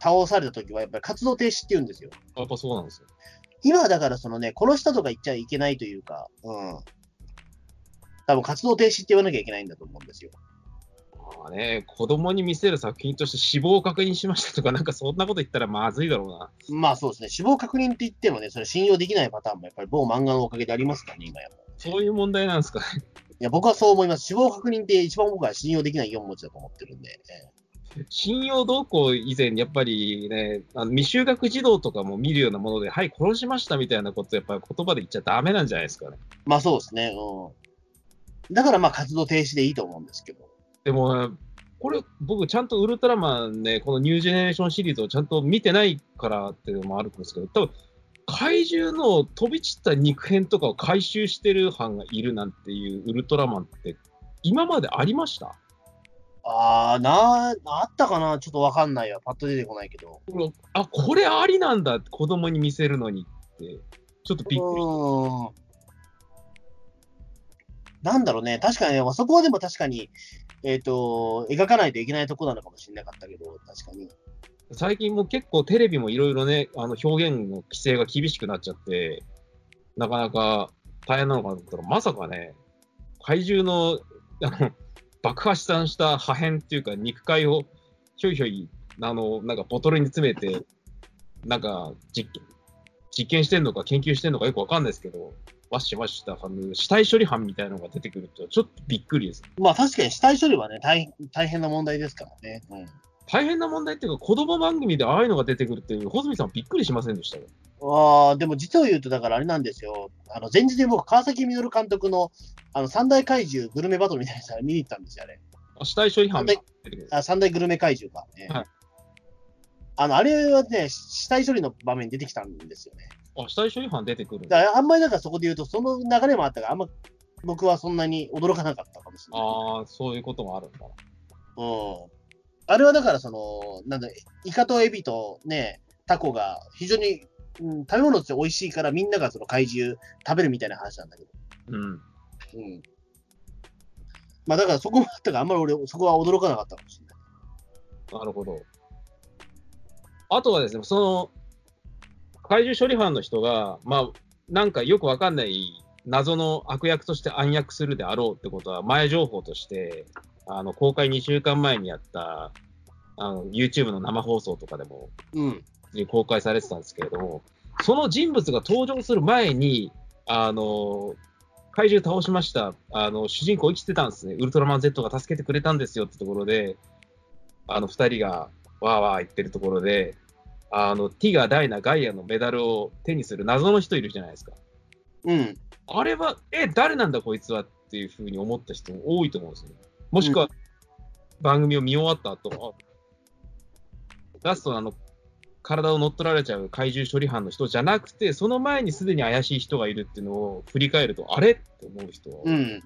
倒された時はやっぱり活動停止って言うんですよ。やっぱそうなんですよ。今はだからそのね、殺したとか言っちゃいけないというか、うん。多分活動停止って言わなきゃいけないんだと思うんですよ。まあね、子供に見せる作品として死亡を確認しましたとか、なんかそんなこと言ったらまずいだろうな。まあそうですね、死亡確認って言ってもね、それ信用できないパターンもやっぱり某漫画のおかげでありますからね、今や。いそういう問題なんですかね。や、僕はそう思います。死亡確認って一番僕は信用できない4文字だと思ってるんで。ええ信用動向以前、やっぱりね、あの未就学児童とかも見るようなもので、はい、殺しましたみたいなこと、やっぱり言葉で言っちゃダメなんじゃないですかね。まあそうですね、うん。だからまあ活動停止でいいと思うんですけど。でも、これ、僕、ちゃんとウルトラマンね、このニュージェネレーションシリーズをちゃんと見てないからっていうのもあるんですけど、多分怪獣の飛び散った肉片とかを回収してる班がいるなんていうウルトラマンって、今までありました？あー、な、あったかな？ちょっとわかんないわ。パッと出てこないけど。あ、これありなんだ、子供に見せるのにって、ちょっとびっくり。うん。なんだろうね。確かにね、あそこはでも確かに、えっ、と、描かないといけないとこなのかもしれなかったけど、確かに。最近も結構テレビもいろいろね、あの表現の規制が厳しくなっちゃって、なかなか大変なのかなと思ったら、まさかね、怪獣のあの爆破散した破片っていうか、肉塊をひょいひょい、あの、なんかボトルに詰めて、なんか実験実験してんのか研究してんのかよくわかんないですけど、わっしわっした、あの死体処理班みたいなのが出てくると、ちょっとびっくりです。まあ確かに死体処理はね、大大変な問題ですからね。うん。大変な問題っていうか、子供番組でああいうのが出てくるっていう、穂積さんびっくりしませんでしたよ。ああ、でも実を言うと、だからあれなんですよ。あの、前日に僕、川崎実監督の、あの、三大怪獣グルメバトルみたいなやつ見に行ったんですよ、あれ。あ死体処理班。あ三大グルメ怪獣が、ね。はいあの、あれはね、死体処理の場面に出てきたんですよね。あ、死体処理班出てくるんだ。だからあんまりなんかそこで言うと、その流れもあったから、あんま僕はそんなに驚かなかったかもしれない。ああ、そういうこともあるんだ。うん。あれはだから、その、なんだ、イカとエビとね、タコが非常に、うん、食べ物として美味しいからみんながその怪獣食べるみたいな話なんだけど。うん。うん。まあだからそこもあったから、あんまり俺、そこは驚かなかったかもしれない。なるほど。あとはですね、その、怪獣処理班の人が、まあ、なんかよくわかんない謎の悪役として暗躍するであろうってことは、前情報として、あの、公開2週間前にやった、あの、YouTube の生放送とかでもうん。公開されてたんですけれども、その人物が登場する前に、あの、怪獣倒しました。あの、主人公生きてたんですね。ウルトラマン Z が助けてくれたんですよってところで、あの二人がわーわー言ってるところで、あの、ティガ、ダイナ、ガイアのメダルを手にする謎の人いるじゃないですか。うん。あれは、え、誰なんだこいつはっていうふうに思った人も多いと思うんですよ。もしくは、番組を見終わった後、あラストのあの、体を乗っ取られちゃう怪獣処理班の人じゃなくて、その前にすでに怪しい人がいるっていうのを振り返ると、あれって思う人は、うん。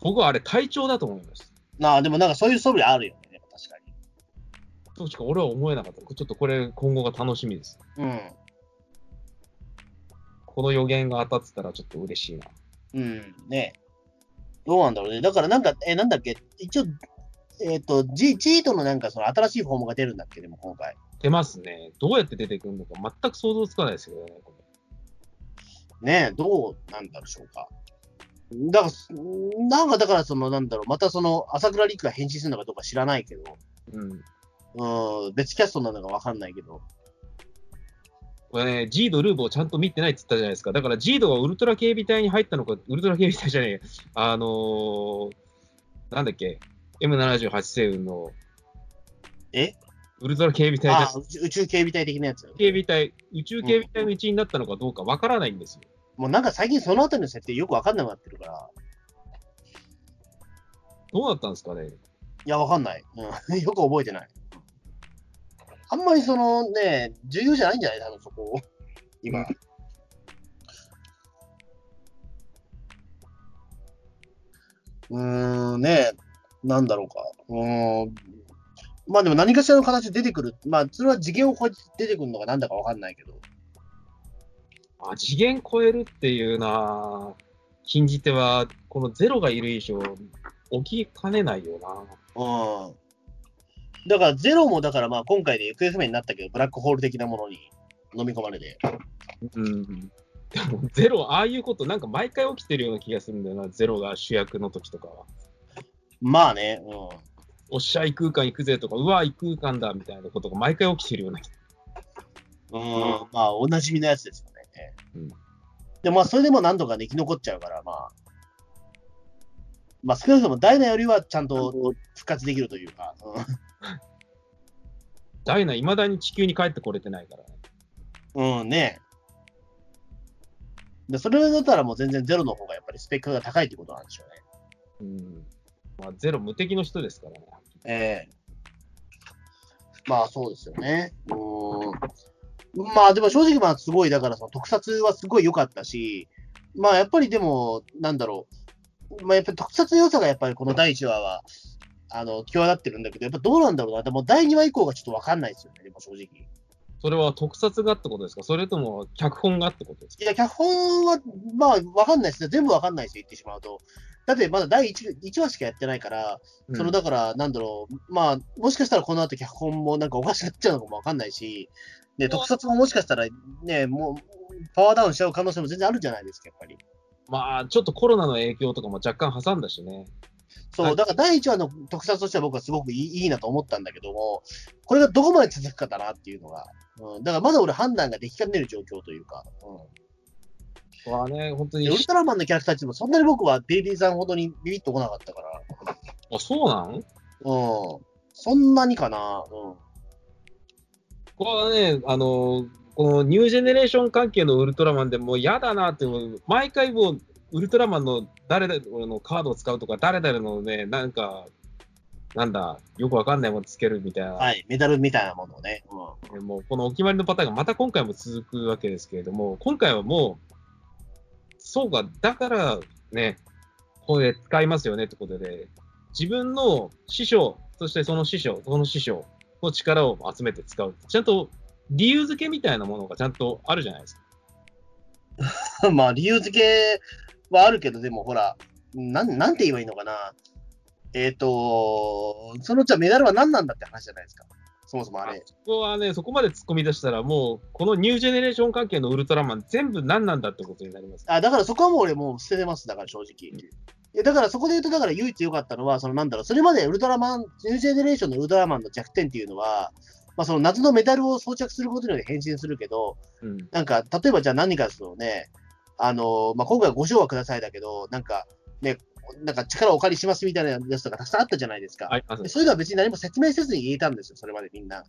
僕はあれ隊長だと思います。なあ、でもなんかそういう素振りあるよね、そうしか俺は思えなかった。ちょっとこれ今後が楽しみです。に。うん。この予言が当たってたらちょっと嬉しいな。うん、ねどうなんだろうね。だからなんか、え、なんだっけ、一応、えっ、と、G、チートのなんかその新しいフォームが出るんだっけ、でも今回。出ますね。どうやって出てくるのか全く想像つかないですよね。これねどうなんだろうか。だから、なんかだからその、なんだろう、またその、朝倉陸が変身するのかどうか知らないけど、うん。うん、別キャストなのかわかんないけど、これね、ジード、ルーブをちゃんと見てないって言ったじゃないですか。だからジードがウルトラ警備隊に入ったのか、ウルトラ警備隊じゃねえやあのー、なんだっけ、M78 星雲のえ？ウルトラ警備隊じゃああ宇宙宇宙警備隊的なやつ。警備隊、宇宙警備隊の一員になったのかどうかわからないんですよ。もうなんか最近そのあたりの設定よくわかんなくなってるから、どうなったんですかね。いや、わかんない。うん、[LAUGHS] よく覚えてない。あんまりそのね、重要じゃないんじゃない？多分そこ。今。うーん、ねなんだろうか。うーん。まあでも何かしらの形で出てくる。まあ、それは次元を超えて出てくるのかなんだかわかんないけど。あ次元超えるっていうな禁じ手は、このゼロがいる以上、起きかねないよな。うん。だから、ゼロもだからまあ今回で行方不明になったけど、ブラックホール的なものに飲み込まれて。うん。でも、ゼロ、ああいうこと、なんか毎回起きてるような気がするんだよな、ゼロが主役の時とかは。まあね、うん。おっしゃ、異空間行くぜとか、うわ、異空間だみたいなことが毎回起きてるような気うん、まあ、おなじみのやつですよね。うんでもまあ、それでも何とか生き残っちゃうから、まあ、まあ、少なくともダイナよりはちゃんと復活できるというか、[LAUGHS] ダイナ、いまだに地球に帰ってこれてないからね。うん、うん、ねで、それだったらもう全然ゼロの方がやっぱりスペックが高いってことなんでしょうね。うん。まあ、ゼロ無敵の人ですからね。ええまあ、そうですよね。うん。まあ、でも正直まあ、すごい、だからその特撮はすごい良かったし、まあ、やっぱりでも、なんだろう。まあ、やっぱり特撮の良さがやっぱりこの第1話は、あの、際立ってるんだけど、やっぱどうなんだろうな。でも第2話以降がちょっとわかんないですよね、でも正直。それは特撮がってことですか？それとも脚本がってことですか？いや、脚本は、まあ、わかんないですね。全部わかんないですよ、言ってしまうと。だってまだ第 1, 1話しかやってないから、そのだから、なんだろう、まあ、もしかしたらこの後脚本もなんかおかしくなっちゃうのかもわかんないし、で、特撮ももしかしたらね、もう、パワーダウンしちゃう可能性も全然あるじゃないですか、やっぱり。まあ、ちょっとコロナの影響とかも若干挟んだしね。そう、はい。だから第1話の特撮としては僕はすごくいいいいなと思ったんだけども、これがどこまで続くかだなっていうのが、うん、だからまだ俺判断ができかねる状況というか、うん。まあね、本当にでウルトラマンのキャラクターたちもそんなに僕はビリビリさんほどにビビッとこなかったから、あ、そうなん？うん、そんなにかな、うん。これはね、あの、このニュージェネレーション関係のウルトラマンでもう嫌だなって、もう毎回もう、ウルトラマンの誰々のカードを使うとか、誰々のね、なんか、なんだ、よくわかんないものつけるみたいな、はい、メダルみたいなものをね。うもうこのお決まりのパターンがまた今回も続くわけですけれども、今回はもう、そうか、だからね、これ使いますよねってことで、自分の師匠、そしてその師匠、その師匠の力を集めて使う。ちゃんと理由付けみたいなものがちゃんとあるじゃないですか。ん、[LAUGHS] まあ、理由付けはあるけど、でもほら、なん、なんて言えばいいのかな。えっ、と、そのじゃあメダルは何なんだって話じゃないですか。そもそもあれ。そこはね、そこまで突っ込み出したら、もう、このニュージェネレーション関係のウルトラマン、全部何なんだってことになります。あ、だからそこはもう俺もう捨ててます、だから正直。いやだからそこで言うと、だから唯一良かったのは、そのなんだろう、それまでウルトラマン、ニュージェネレーションのウルトラマンの弱点っていうのは、まあその謎のメダルを装着することによって変身するけど、うん。なんか、例えばじゃあ何かそのね、あの、まあ、今回はご賞はくださいだけど、なんか、ね、なんか力をお借りしますみたいなやつとかたくさんあったじゃないですか。ありますね。でそういうのは別に何も説明せずに言えたんですよ、それまでみんな。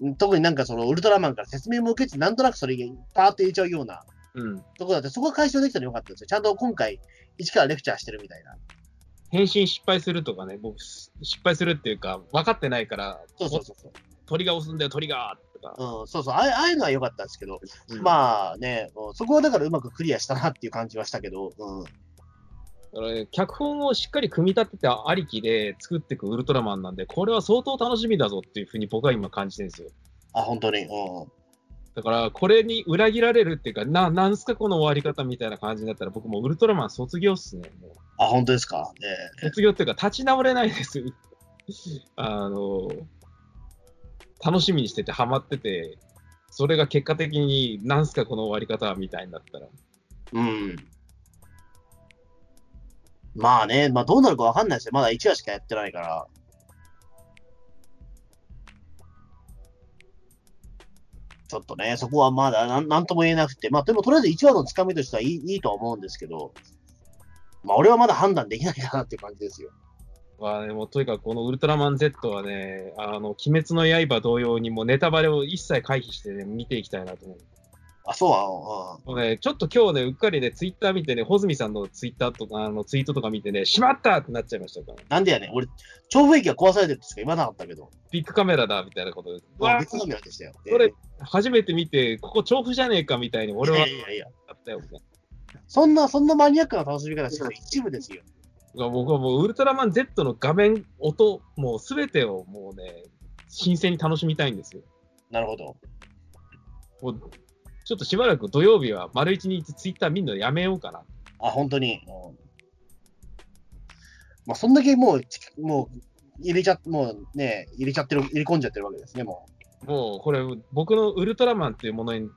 うん、特になんかそのウルトラマンから説明も受けて、なんとなくそれパーって言えちゃうようなうん。ところだって、そこが解消できたらよかったですよ。ちゃんと今回、一からレクチャーしてるみたいな。変身失敗するとかね、僕、失敗するっていうか、分かってないから、そうそうそうそう。鳥が押すんだよ、鳥がとか。うん、そうそうああああいうのは良かったんですけど、うんまあね、うんそこはだからうまくクリアしたなっていう感じはしたけど、うん、だからね脚本をしっかり組み立ててありきで作っていくウルトラマンなんで、これは相当楽しみだぞっていうふうに僕は今感じてるんですよ。あ、本当に、うん。だから、これに裏切られるっていうか、な、なんすかこの終わり方みたいな感じになったら、僕もうウルトラマン卒業っすね。もうあ、本当ですか？え卒業っていうか、立ち直れないですよ。[LAUGHS] あの、楽しみにしてて、ハマってて、それが結果的に、なんすかこの終わり方みたいになったら。えうん。まあね、まあどうなるかわかんないですよ。まだ1話しかやってないから。ちょっとね、そこはまだなんなんとも言えなくて、まあでもとりあえず1話のつかみとしてはいいいいとは思うんですけど、まあ俺はまだ判断できないかなっていう感じですよ。まあね、もうとにかくこのウルトラマン Z はね、あの、鬼滅の刃同様にもうネタバレを一切回避してね、見ていきたいなと思う。あ、そうは、もうね、ちょっと今日ね、うっかりね、ツイッター見てね、穂積さんのツイッターとか、あの、ツイートとか見てね、しまったってなっちゃいましたから、ね、なんでやねん。俺、調布駅が壊されてるとしか言わなかったけど、ビッグカメラだみたいなことで、うわ別カメラでしたよ。それ初めて見て、ここ調布じゃねえかみたいに俺いはやいやいや、あったよ、ね。そんな、そんなマニアックな楽しみ方してる一部ですよ。僕はもうウルトラマン Z の画面、音、もうすべてをもうね、新鮮に楽しみたいんですよ。なるほど。ちょっとしばらく土曜日は丸一日ツイッター見るのやめようかな。あ、本当に。うんまあ、そんだけもう、ちもう、入れちゃ、もうね、入れちゃってる、入れ込んじゃってるわけですね、ももうこれ、僕のウルトラマンっていうものに、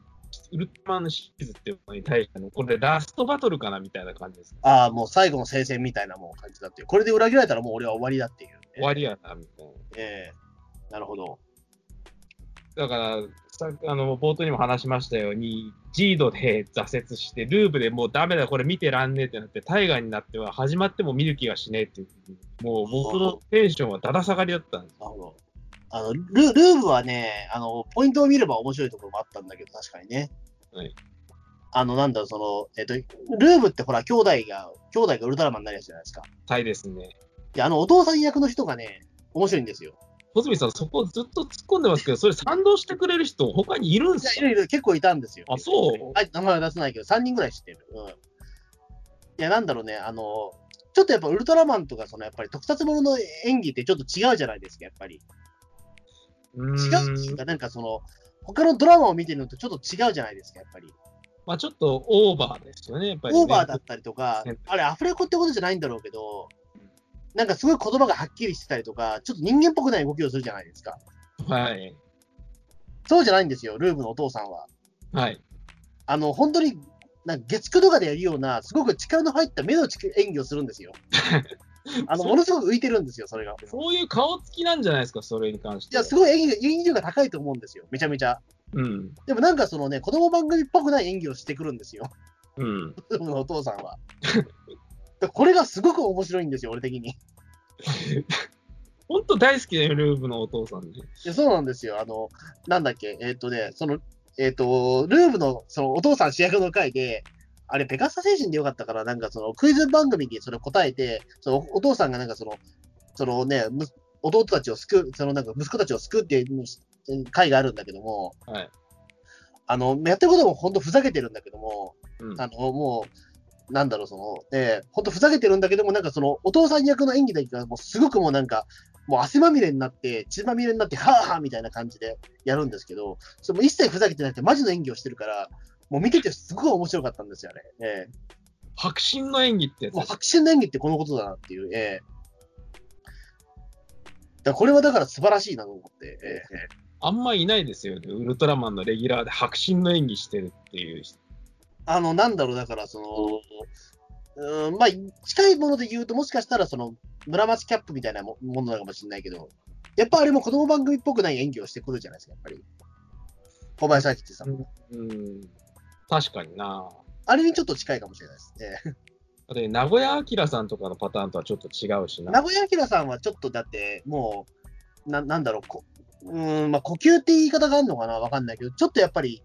ウルトラマンのシリーズっていうものに対しての、これラストバトルかなみたいな感じです。う。ああ、もう最後の聖戦みたいなもう感じだっていう。これで裏切られたらもう俺は終わりだっていう、終わりやな、みたいな。ええなるほど。だから、さあの冒頭にも話しましたように、ジードで挫折して、ルーブでもうダメだ、これ見てらんねえってなって、タイガーになっては始まっても見る気がしねえっていう、もう僕のテンションはだだ下がりだったんです。なるほど。あの、ルルーブはね、あの、ポイントを見れば面白いところもあったんだけど、確かにね。はい。あの、なんだろう、その、えっと、ルーブってほら、兄弟が、兄弟がウルトラマンになるやつじゃないですか。タイですね。で、あの、お父さん役の人がね、面白いんですよ。穂積さん、そこずっと突っ込んでますけど、それ賛同してくれる人、他にいるんいや、すか？いるいる、結構いたんですよ。あそう？はい、名前は出せないけど、3人ぐらい知ってる。うん。いや、なんだろうね、あの、ちょっとやっぱウルトラマンとか、そのやっぱり特撮ものの演技ってちょっと違うじゃないですか、やっぱり。違うっていうんか、なんかその、他のドラマを見てるのとちょっと違うじゃないですか、やっぱり。まあちょっとオーバーですよね、やっぱり、ね。オーバーだったりとかね、あれ、アフレコってことじゃないんだろうけど、なんかすごい言葉がはっきりしてたりとか、ちょっと人間っぽくない動きをするじゃないですか。はい。そうじゃないんですよ、ルーブのお父さんは。はい。あの、本当に、なんか月9とかでやるような、すごく力の入った目の力演技をするんですよ。[LAUGHS] あの、ものすごく浮いてるんですよ、それが。そういう顔つきなんじゃないですか、それに関しては。いや、すごい演技が、演技力が高いと思うんですよ、めちゃめちゃ。うん。でもなんかそのね、子供番組っぽくない演技をしてくるんですよ、うん。[LAUGHS] お父さんは。[LAUGHS] でこれがすごく面白いんですよ、俺的に。本当大好きだよ、ルーブのお父さんで。いやそうなんですよ。あの、なんだっけ、えっ、とね、その、えっ、と、ルーブの、その、お父さん主役の回で、あれ、ペガサ星人でよかったから、なんかその、クイズ番組にそれ答えて、その、お父さんがなんかその、そのね、む弟たちを救う、そのなんか息子たちを救うっていう回があるんだけども、はい。あの、やってることも本当ふざけてるんだけども、うん。あの、もう、なんだろう、その、えー、本当ふざけてるんだけども、なんかその、お父さん役の演技だけが、もうすごくもうなんか、もう汗まみれになって、血まみれになって、はぁはぁみたいな感じでやるんですけど、それも一切ふざけてなくて、マジの演技をしてるから、もう見ててすごい面白かったんですよね。え迫真の演技ってもう白真の演技ってこのことだなっていう、ええだこれはだから素晴らしいなと思って、ええあんまいないですよね。ウルトラマンのレギュラーで迫真の演技してるっていう人。あの、なんだろう、だからその、うん、まあ、近いもので言うと、もしかしたら、その、村松キャップみたいなもものなのかもしれないけど、やっぱあれも子供番組っぽくない演技をしてくるじゃないですか、やっぱり。小林明ってさんも。うん。確かにな。あれにちょっと近いかもしれないですね。で、名古屋明さんとかのパターンとはちょっと違うしな。名古屋明さんはちょっとだって、もう、ななんだろう、こうーん、まあ、呼吸って言い方があるのかなわかんないけど、ちょっとやっぱり、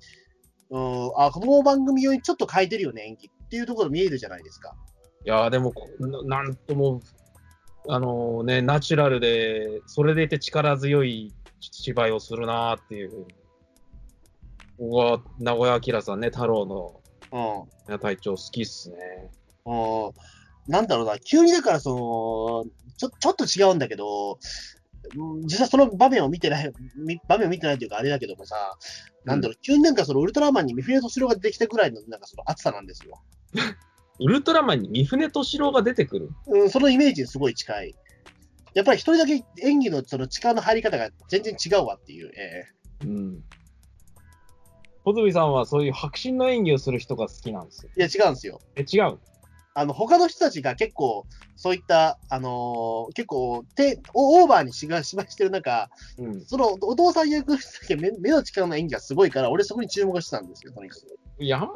うーん、あ、この番組用にちょっと変えてるよね、演技っていうところ見えるじゃないですか。いやーでもこな、なんとも、あのね、ナチュラルで、それでいて力強い芝居をするなーっていうふうに。僕は名古屋明さんね、太郎のうん。隊長好きっすね。うんなんだろうな、急にだからその、ちょちょっと違うんだけど、うん実際その場面を見てない、み場面を見てないというかあれだけどもさ、なんだろう、急になんかそのウルトラマンに三船敏郎が出てきたぐらいのなんかその熱さなんですよ。[LAUGHS] ウルトラマンに三船敏郎が出てくる？うん、そのイメージにすごい近い。やっぱり一人だけ演技のその力の入り方が全然違うわっていう。えうん。小泉さんはそういう迫真の演技をする人が好きなんですよ。えいや、違うんですよ。え、違うあの、他の人たちが結構、そういった、あのー結構、てオーバーにしが芝居してる中、うん。そのお父さん役だけ目目の力の演技がすごいから、俺そこに注目してたんですよ、とにかく。山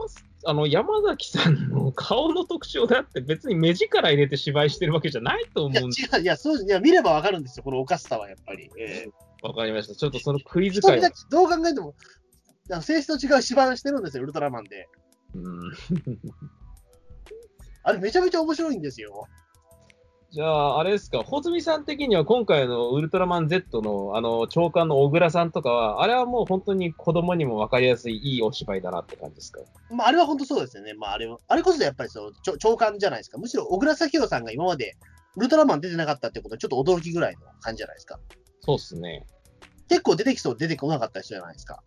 あの山崎さんの顔の特徴であって、別に目力入れて芝居してるわけじゃないといや、思うんで違う、いや、そう、いや、見ればわかるんですよ、このおかしさは、やっぱり。えわかりました。ちょっとそのクイー、ズ会どう考えても、あの性質の違う芝居をしてるんですよ、ウルトラマンで。うん。あれ、めちゃめちゃ面白いんですよ。じゃあ、あれですか、穂積さん的には今回のウルトラマン Z のあの長官の小倉さんとかは、あれはもう本当に子供にも分かりやすいいいお芝居だなって感じですか？まあ、あれは本当そうですよね。まあ、あれは、あれこそやっぱりその、長官じゃないですか。むしろ、小倉咲宏さんが今まで、ウルトラマン出てなかったってことは、ちょっと驚きぐらいの感じじゃないですか。そうっすね。結構出てきそう、出てこなかった人じゃないですか。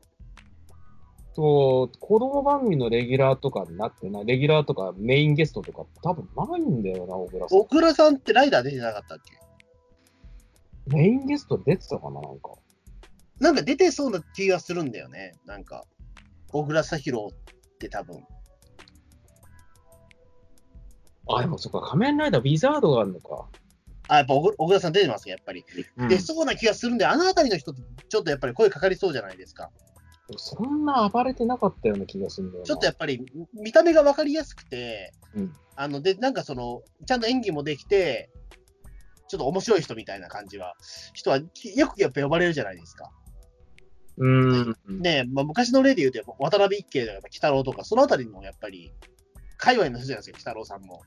と、子供番組のレギュラーとかになってない、レギュラーとかメインゲストとか多分ないんだよな、小倉さん小。倉さんってライダー出てなかったっけ？メインゲスト出てたかな、なんか。なんか出てそうな気がするんだよね。なんか、小倉咲宏って多分。あ、でもそっか、仮面ライダー、ウィザードがあるのか。あ、やっぱ小小倉さん出てますよ、やっぱり。うん出そうな気がするんで、あのあたりの人ってちょっとやっぱり声かかりそうじゃないですか。そんな暴れてなかったような気がするんだよな。ちょっとやっぱり見た目が分かりやすくて、うんあのでなんかその、ちゃんと演技もできて、ちょっと面白い人みたいな感じは、人はきよくやっぱ呼ばれるじゃないですか。うん。ねえ、まあ、昔の例で言うと、渡辺一慶とか、鬼太郎とか、そのあたりもやっぱり、界隈の人じゃないですか、鬼太郎さんも。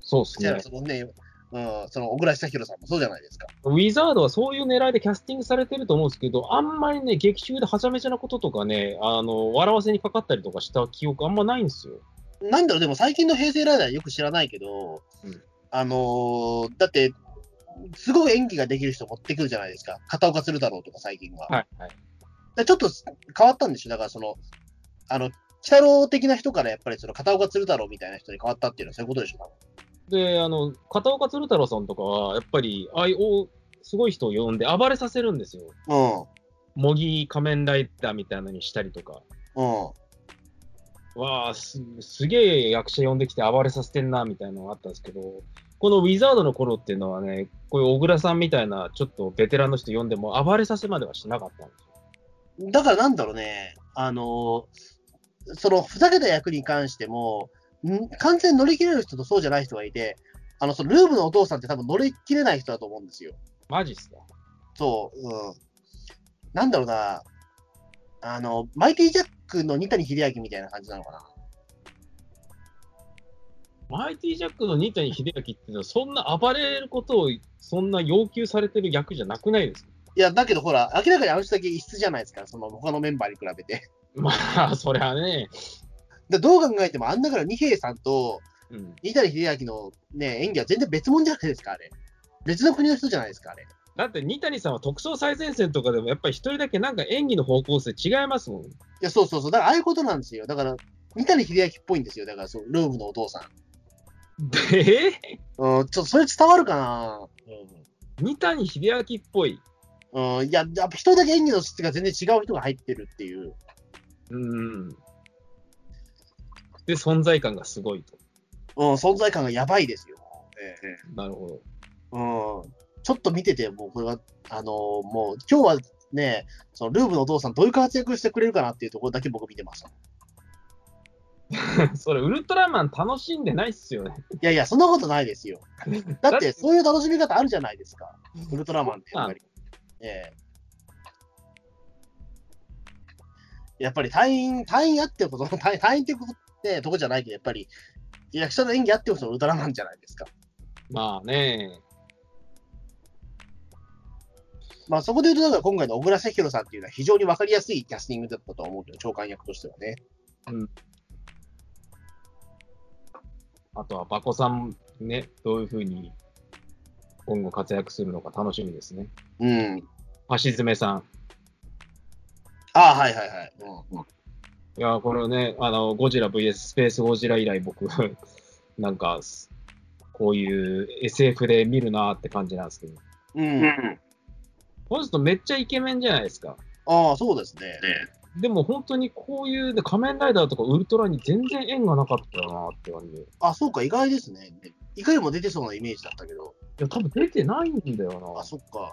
そうっすね。そのね、うん、その小倉久弘さんもそうじゃないですか。ウィザードはそういう狙いでキャスティングされてると思うんですけど、あんまりね、劇中ではちゃめちゃなこととかね、あの、笑わせにかかったりとかした記憶あんまないんですよ。なんだろう、でも最近の平成ライダーよく知らないけど、うんあのーだって、すごい演技ができる人持ってくるじゃないですか。片岡鶴太郎とか最近は。はい、はい。でちょっと変わったんでしょだからその、あの、鬼太郎的な人からやっぱりその片岡鶴太郎みたいな人に変わったっていうのはそういうことでしょで、あの、片岡鶴太郎さんとかは、やっぱり、ああいうおすごい人を呼んで暴れさせるんですよ。多模擬仮面ライダーみたいなのにしたりとか。分。うん。うん。わあす、すげえ役者呼んできて暴れさせてんな、みたいなのがあったんですけど、このウィザードの頃っていうのはね、こういう小倉さんみたいな、ちょっとベテランの人呼んでも暴れさせまではしなかったんですよ。だからなんだろうね、あのーそのふざけた役に関しても、ん完全に乗り切れる人とそうじゃない人がいて、あの、そのルーブのお父さんって多分乗り切れない人だと思うんですよ。マジっすか？そう、うん。なんだろうな、あの、マイティジャックの二谷秀明みたいな感じなのかな。マイティジャックの二谷秀明っていうのは、そんな暴れることを、そんな要求されてる役じゃなくないですか？いや、だけどほら、明らかにあの人だけ異質じゃないですか、その他のメンバーに比べて。[LAUGHS] まあ、そりゃね、でどう考えても、あんなから二平さんとうん。二谷秀明のね、演技は全然別物じゃないですか、あれ。別の国の人じゃないですか、あれ。いだって二谷さんは特捜最前線とかでも、やっぱり一人だけなんか演技の方向性違いますもん。や、そうそうそう。だから、ああいうことなんですよ。だから、二谷秀明っぽいんですよ。だから、そう、ルームのお父さん。で、うん、ちょっとそれ伝わるかな二谷秀明っぽい。うん、うん、いや、やっぱ一人だけ演技の質が全然違う人が入ってるっていう。うん。で、存在感がすごいと。うん、存在感がやばいですよ。ええなるほど。うん。ちょっと見てて、もうこれは、あのーもう今日はね、そのルーブのお父さんどういう活躍してくれるかなっていうところだけ僕見てました。[LAUGHS] それ、ウルトラマン楽しんでないっすよね。いやいや、そんなことないですよ。[LAUGHS] だって、そういう楽しみ方あるじゃないですか。ウルトラマンってやっぱり。[LAUGHS] ええやっぱり隊員、隊員やってこと、隊隊員ってことってとこじゃないけど、やっぱり役者の演技あってこそウルトラマンじゃないですか。まあね。まあそこで言うと、今回の小倉世弘さんっていうのは非常にわかりやすいキャスティングだったと思うけど、長官役としてはね。あとは、バコさんね、どういうふうに今後活躍するのか楽しみですね。うん。橋爪さん。ああ、はいはいはい。うんうんいや、これね、あの、ゴジラ VS スペースゴジラ以来僕、[LAUGHS] なんか、こういう SF で見るなーって感じなんですけど。うん。この人めっちゃイケメンじゃないですか。ああ、そうですね。でも本当にこういう、ね、仮面ライダーとかウルトラに全然縁がなかったなって感じあ、そうか、意外ですね。いかにも出てそうなイメージだったけど。や、多分出てないんだよなあ、。そっか。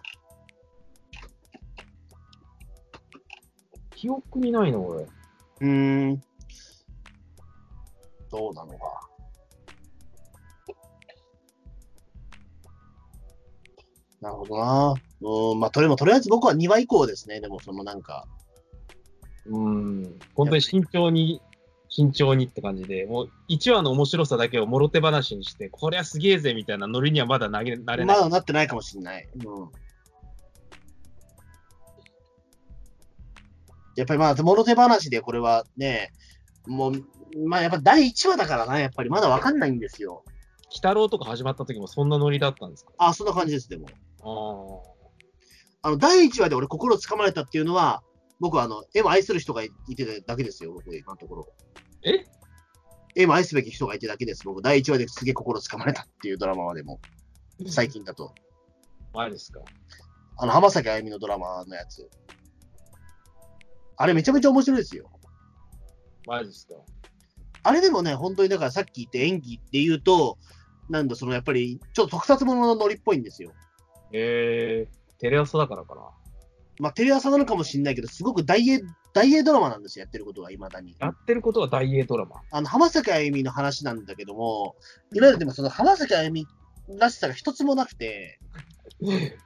記憶にないの、これ。うーん。そうなのか。なるほどな。うん、まあ、とりもとりあえず僕は2話以降ですね。でも、そのなんか、うん。本当に慎重に、慎重にって感じで、もう1話の面白さだけをもろ手話にして、こりゃすげえぜみたいなノリにはまだ投げなれない。まだなってないかもしれない。うん。やっぱりまあ、物手話でこれはね、もう、まあやっぱ第1話だからな、やっぱりまだわかんないんですよ。鬼太郎とか始まった時もそんなノリだったんですか？あ、そんな感じです、でも。ああ。あの、第1話で俺心つかまれたっていうのは、僕はあの、絵を愛する人がいてただけですよ、僕、今のところ。え？絵も愛すべき人がいてだけです、僕。第1話ですげえ心つかまれたっていうドラマはでも、最近だと。マジですか？あの、浜崎あゆみのドラマのやつ。あれめちゃめちゃ面白いですよ。マジですかあれでもね、本当にだからさっき言って演技って言うと、なんだ、そのやっぱり、ちょっと特撮もののノリっぽいんですよ。えー、テレ朝だからかな。まあ、テレ朝なのかもしれないけど、すごく大英、大英ドラマなんですよ、やってることが、未だに。やってることは大英ドラマ。あの、浜崎あゆみの話なんだけども、いわゆるでもその浜崎あゆみらしさが一つもなくて、[LAUGHS]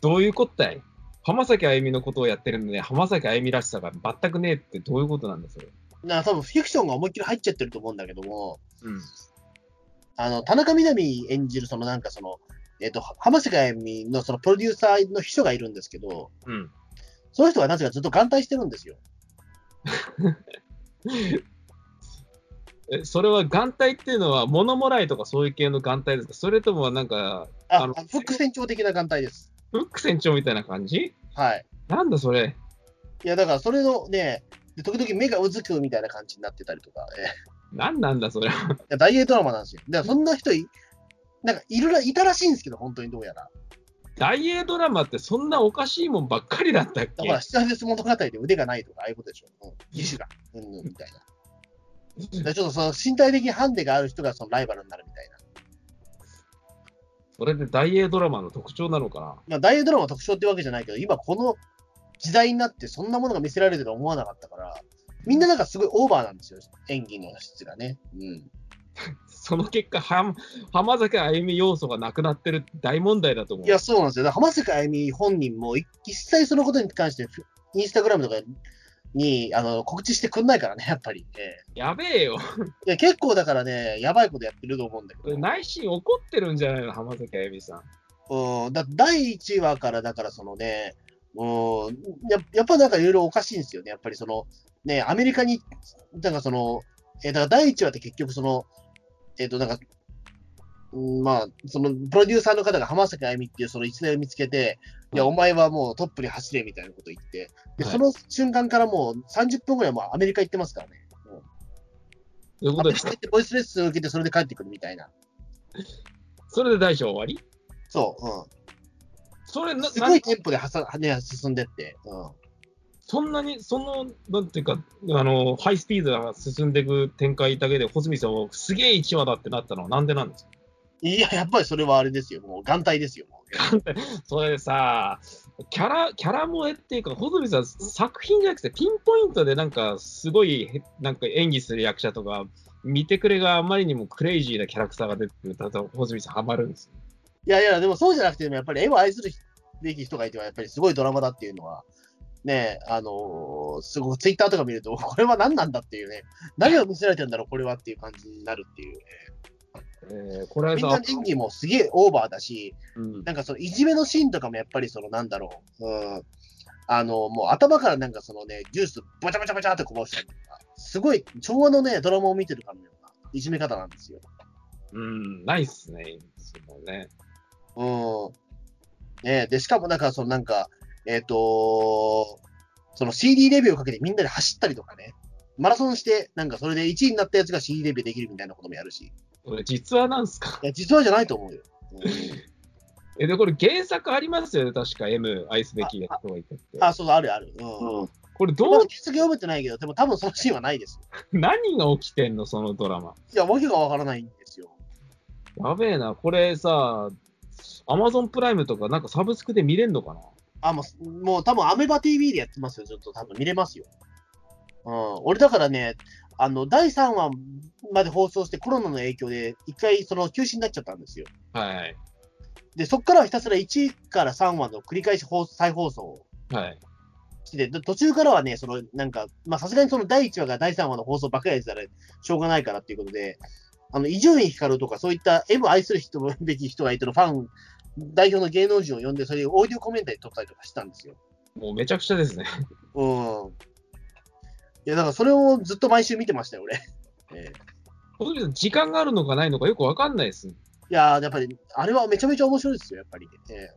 どういうことだい浜崎あゆみのことをやってるので、浜崎あゆみらしさが全くねえってどういうことなんだ、それ。な多分フィクションが思いっきり入っちゃってると思うんだけども、うん。あの、田中みな実演じる、そのなんかその、えっ、と、浜崎あゆみのそのプロデューサーの秘書がいるんですけど、うん。その人がなぜかずっと眼帯してるんですよ。[LAUGHS] え、それは眼帯っていうのは、物もらいとかそういう系の眼帯ですか？それともなんか、あ、あの副船長的な眼帯です。フック船長みたいな感じ？はい。なんだそれ。いや、だからそれのね、で時々目がうずくみたいな感じになってたりとか、えなんなんだそれ。いや大英ドラマなんですよ。だからそんな人い、なんかいるら、いたらしいんですけど、本当にどうやら。大英ドラマってそんなおかしいもんばっかりだったっけ？だから、七絶物語で腕がないとか、ああいうことでしょ。うん、義手が、うんうん、みたいな。だからちょっとその身体的ハンデがある人がそのライバルになる。それで大英ドラマの特徴なのかな？まあ、大英ドラマの特徴ってわけじゃないけど、今この時代になってそんなものが見せられてるとは思わなかったから、みんななんかすごいオーバーなんですよ、演技の質がね。うん。[LAUGHS] その結果、は浜崎あゆみ要素がなくなってる大問題だと思う。いや、そうなんですよ。浜崎あゆみ本人もい一切そのことに関して、フインスタグラムとかにあの告知してくんないからね、やっぱり。えやべえよ。えいや結構だからね、やばいことやってると思うんだけど。内心怒ってるんじゃないの浜崎あゆみさん。うん、だ第1話から、だからそのね、うん、ややっぱなんかいろいろおかしいんですよね。やっぱりその、ね、アメリカに、だからその、えーだから第1話って結局その、えっ、と、なんか、うんまあ、その、プロデューサーの方が浜崎あゆみっていうその一年を見つけて、いや、お前はもうトップに走れみたいなこと言って、で、はいその瞬間からもう30分ぐらいもうアメリカ行ってますからね。ということでアメリカ行ってボイスレッスンを受けてそれで帰ってくるみたいな。それで大将終わり？そう、うん。それな、すなごいテンポではさ、ね、進んでって。うん。そんなに、その、なんていうか、あの、ハイスピードが進んでいく展開だけで、穂積さんはすげえ1話だってなったのはなんでなんですか？いや、やっぱりそれはあれですよ。もう眼帯ですよ。もう [LAUGHS] それさ、キャラ、キャラ萌えっていうか、穂積さん、作品じゃなくて、ピンポイントでなんか、すごい、へなんか演技する役者とか、見てくれがあまりにもクレイジーなキャラクターが出てくると、穂積さんハマるんですよ。いやいや、でもそうじゃなくて、やっぱり絵を愛するべき人がいては、やっぱりすごいドラマだっていうのは、ね、あのーすごくツイッターとか見ると、[LAUGHS] これは何なんだっていうね、何を見せられてるんだろう、これはっていう感じになるっていう、えー、これみんな演技もすげえオーバーだし、うん、なんかそのいじめのシーンとかもやっぱりそのなんだろう、うん、あの、もう頭からなんかそのね、ジュースバチャバチャバチャってこぼしたりとか、すごい昭和のね、ドラマを見てるかのようないじめ方なんですよ。うん、ないっすね、そのね。うん。ねで、しかもなんかそのなんか、えっ、とその CD レビューをかけてみんなで走ったりとかね、マラソンして、なんかそれで1位になったやつが CD レビューできるみたいなこともやるし、これ実話なんすか？いや、実はじゃないと思うよ。う [LAUGHS] んえ、で、これ原作ありますよね、確か M 愛すべき人がいてって。あ、そうそう、あるある。うん。これどうまだ、原作読めてないけど、でも多分そのシーンはないです。[LAUGHS] 何が起きてんの、そのドラマ。いや、わけがわからないんですよ。やべえな、これさ、アマゾンプライムとかなんかサブスクで見れんのかな？あ、もう、もう多分アメバ TV でやってますよ。ちょっと多分見れますよ。うん。俺だからね、あの、第3話まで放送してコロナの影響で、一回その休止になっちゃったんですよ。はい。で、そこからはひたすら1から3話の繰り返し放再放送をはい。して、で途中からはね、その、なんか、まあさすがにその第1話が第3話の放送ばっかりやってたらしょうがないからっていうことで、あの、伊集院光とかそういった M 愛する人べき人がいてのファン、代表の芸能人を呼んで、それをオーディオコメンタリー撮ったりとかしたんですよ。もうめちゃくちゃですね。うん。いや、だからそれをずっと毎週見てましたよ、俺。[LAUGHS] ええ本当に時間があるのかないのかよくわかんないです。いやー、やっぱり、あれはめちゃめちゃ面白いですよ、やっぱり。ええ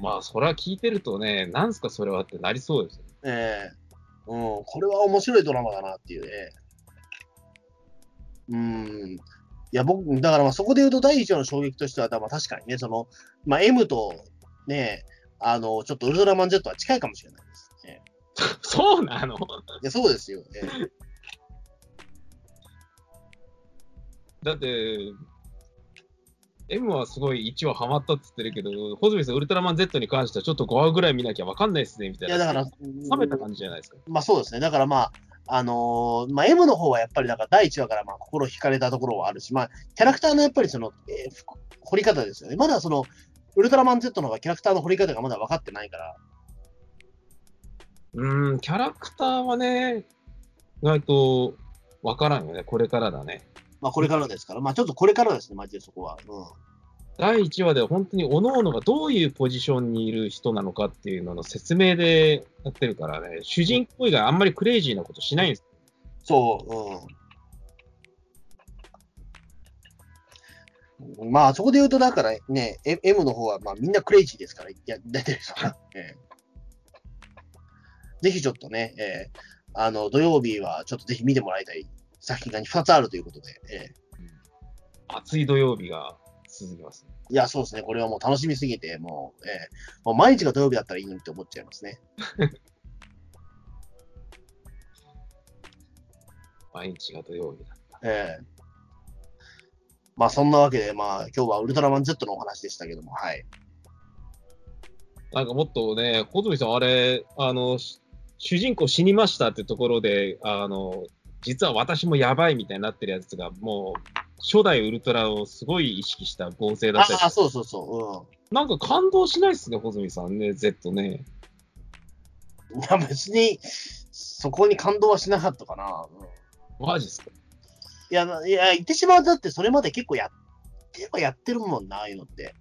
まあ、それは聞いてるとね、なんすかそれはってなりそうですよ。ええうん、これは面白いドラマだなっていうね。うん。いや、僕、だからまあそこで言うと第一話の衝撃としては、まあ確かにね、その、まあ M とね、あの、ちょっとウルトラマン Z は近いかもしれないです。え [LAUGHS] えそうなの？いや、そうですよ。ええだって、M はすごい1話ハマったって言ってるけど、ホズミさん、ウルトラマン Z に関してはちょっと5話ぐらい見なきゃわかんないですね、みたいな。いや、だから、冷めた感じじゃないですか。まあそうですね。だからまあ、あのーまあ M の方はやっぱりだから第1話からまあ心惹かれたところはあるし、まあキャラクターのやっぱりその、えー掘り方ですよね。まだその、ウルトラマン Z の方がキャラクターの掘り方がまだ分かってないから、うーん、キャラクターはね、意外とわからんよね、これからだね。まあこれからですから、まあちょっとこれからですね、マジでそこは。うん。第1話では本当に各々がどういうポジションにいる人なのかっていうのの説明でやってるからね、主人公以外あんまりクレイジーなことしないんです。そう、うん。まあそこで言うと、だからね、え M の方はまあみんなクレイジーですから、いや、出てる人が。[LAUGHS] ええぜひちょっとね、えーあの、土曜日はちょっとぜひ見てもらいたい作品が2つあるということで、ええ暑い土曜日が続きます、ね。いや、そうですね。これはもう楽しみすぎて、もう、ええもう毎日が土曜日だったらいいのにって思っちゃいますね。[LAUGHS] 毎日が土曜日だ。ええまあ、そんなわけで、まあ、今日はウルトラマン Z のお話でしたけども、はい。なんかもっとね、小泉さん、あれ、あの、し主人公死にましたってところで、あの、実は私もやばいみたいになってるやつが、もう、初代ウルトラをすごい意識した合成だったりああ、そうそうそう。なんか感動しないっすね、穂積さんね、Z ね。うん。いや、別に、そこに感動はしなかったかな。うん、マジっすか？いや、いや、言ってしまうとだって、それまで結構やってはやってるもんな、ああいうのって。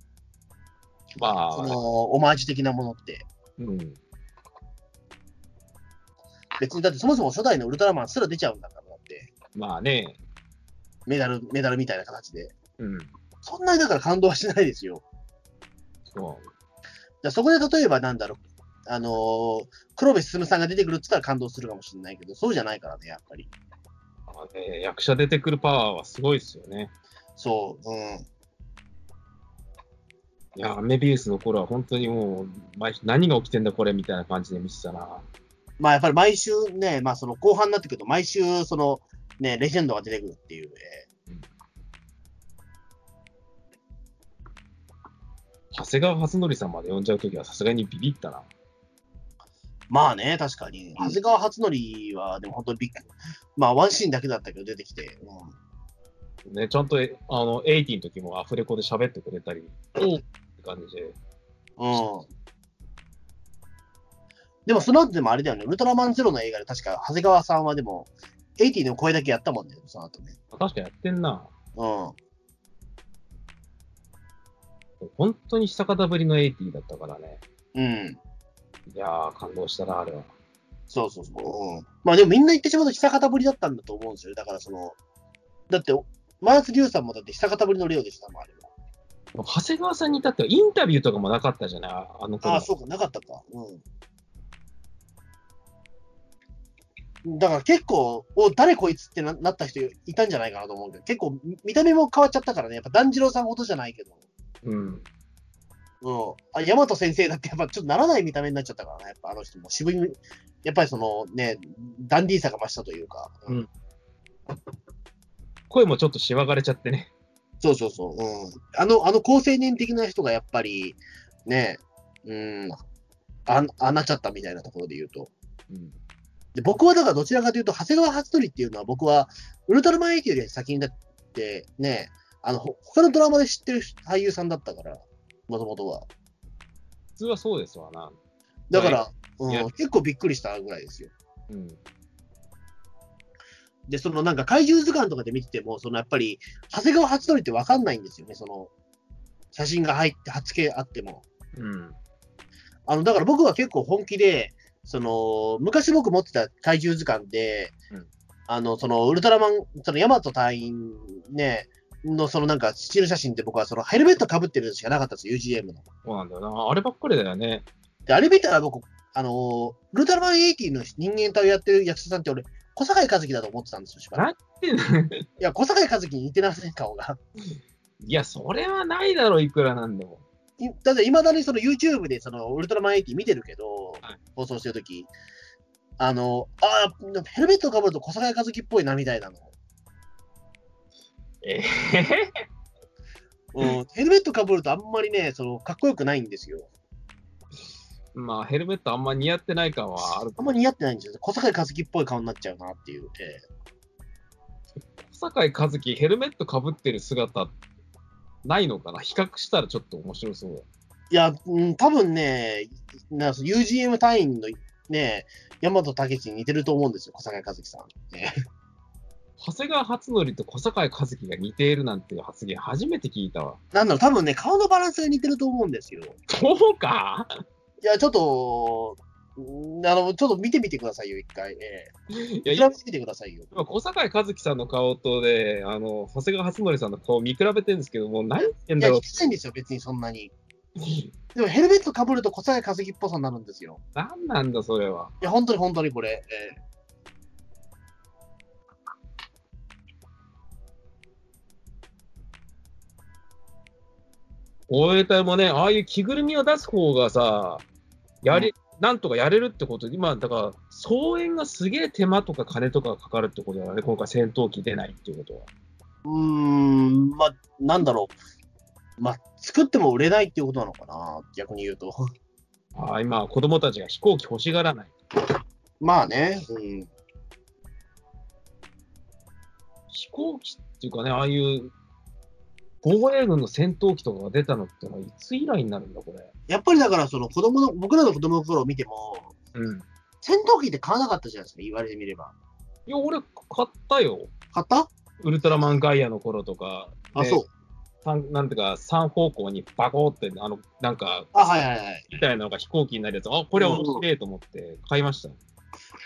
まあ、その、オマージュ的なものって。うん。別に、だってそもそも初代のウルトラマンすら出ちゃうんだから、だって。まあね、メダル、メダルみたいな形で。うん。そんなにだから感動はしないですよ。そじゃあそこで例えばなんだろう、あのー黒部進さんが出てくるって言ったら感動するかもしれないけど、そうじゃないからね、やっぱり。う。まあね、役者出てくるパワーはすごいっすよね。そう、うん。いや、メビウスの頃は本当にもう、毎何が起きてんだこれみたいな感じで見てたな。まあやっぱり毎週ね、まあその後半になってくると、毎週そのね、レジェンドが出てくるっていう、え長谷川初則さんまで呼んじゃうときはさすがにビビったな。まあね、確かに。長谷川初則は、でも本当にビッグ。まあ、ワンシーンだけだったけど出てきて。うんね、ちゃんと、えあの、80の時もアフレコで喋ってくれたり、おうって感じで。うん。でもその後でもあれだよね、ウルトラマンゼロの映画で確か長谷川さんはでも、80の声だけやったもんね、その後ね。確かやってんな。うん。本当に久方ぶりの80だったからね。うん。いやー、感動したな、あれは。そうそうそう。うん。まあでもみんな言ってしまうと久方ぶりだったんだと思うんですよ。だからその、だって、マース・リュウさんもだって久方ぶりのレオでしたもん、あれは。長谷川さんに至ってはインタビューとかもなかったじゃない、ああの頃。ああ、そうか、なかったか。うん。だから結構、お、誰こいつってななった人いたんじゃないかなと思うけど、結構見見た目も変わっちゃったからね、やっぱ團次郎さんほどじゃないけど。うん。うん。あ、大和先生だってやっぱちょっとならない見た目になっちゃったからね、やっぱあの人も渋い、やっぱりそのね、ダンディーさが増したというか。うん声もちょっとしわがれちゃってね。そうそうそう。うん。あの、あの高青年的な人がやっぱり、ね、うん、あ、あなっちゃったみたいなところで言うと。うん。で、僕はだからどちらかというと、長谷川初則っていうのは僕は、ウルトラマン80より先にだって、ね、あの、ほ他のドラマで知ってる俳優さんだったから、もともとは。普通はそうですわな。だから、いやうん、結構びっくりしたぐらいですよ。うん。で、そのなんか怪獣図鑑とかで見てても、そのやっぱり、長谷川初則ってわかんないんですよね、その、写真が入って、初系あっても。うん。あの、だから僕は結構本気で、その、昔僕持ってた怪獣図鑑で、うんあの、その、ウルトラマン、その、ヤマト隊員ね、の、そのなんか、スチール写真って僕はその、ヘルメット被ってるのしかなかったんですよ、UGM の。そうなんだよな。あればっかりだよね。で、あれ見たら僕、あの、ウルトラマン80の人間体をやってる役者さんって俺、小坂井和樹だと思ってたんですよ、しばらく。いや、小坂井和樹に似てません、顔が。いや、それはないだろ、いくらなんでも。いだって、いまだにその YouTube でそのウルトラマン80見てるけど、はい放送してるとき、あの、ああ、ヘルメットかぶると小坂井和樹っぽいなみたいなの。えうん、ヘルメットかぶるとあんまりね、そのかっこよくないんですよ。ー、まあ、ヘルメットあんま似合ってない感はある。あんまり似合ってないんですよ。小坂井和樹っぽい顔になっちゃうなっていう。え小坂井和樹、ヘルメットかぶってる姿、ないのかな？比較したらちょっと面白そうだ。いや、うん、多分ね、な UGM 隊員のね、大和武史に似てると思うんですよ、小坂井和樹さん。ね長谷川初則と小坂井和樹が似ているなんていう発言初めて聞いたわ。なんだろう、多分ね、顔のバランスが似てると思うんですよ。そうか？いや、ちょっと、うんあの、ちょっと見てみてくださいよ、一回。えいえ。や、調べてみてくださいよ。今、小坂井和樹さんの顔とで、あの、長谷川初則さんの顔見比べてるんですけども、何言ってんいや、だろ似てないんですよ、別にそんなに。う。でもヘルメットかぶると小坂井和樹っぽさになるんですよ。何なんだ、それは。いや、本当に本当にこれ。ええ防衛隊もね、ああいう着ぐるみを出す方がさ、やり、なんとかやれるってことで、今、だから、総援がすげえ手間とか金とかかかるってことだよね、今回戦闘機出ないっていうことは。うーん、まあ、なんだろう。まあ、作っても売れないっていうことなのかな、逆に言うと。ああ、今、子供たちが飛行機欲しがらない。まあね、うん。飛行機っていうかね、ああいう防衛軍の戦闘機とかが出たのってのはいつ以来になるんだ、これ？やっぱりだから、その子供の、僕らの子供の頃を見ても、うん。戦闘機って買わなかったじゃないですか、言われてみれば。いや、俺、買ったよ。買った？ウルトラマンガイアの頃とか。あ、でそう。三なんていうか、3方向にバコーって、あの、なんか、あ、はいはいはい。みたいなのが飛行機になるやつ、あ、これは面白いと思って買いました。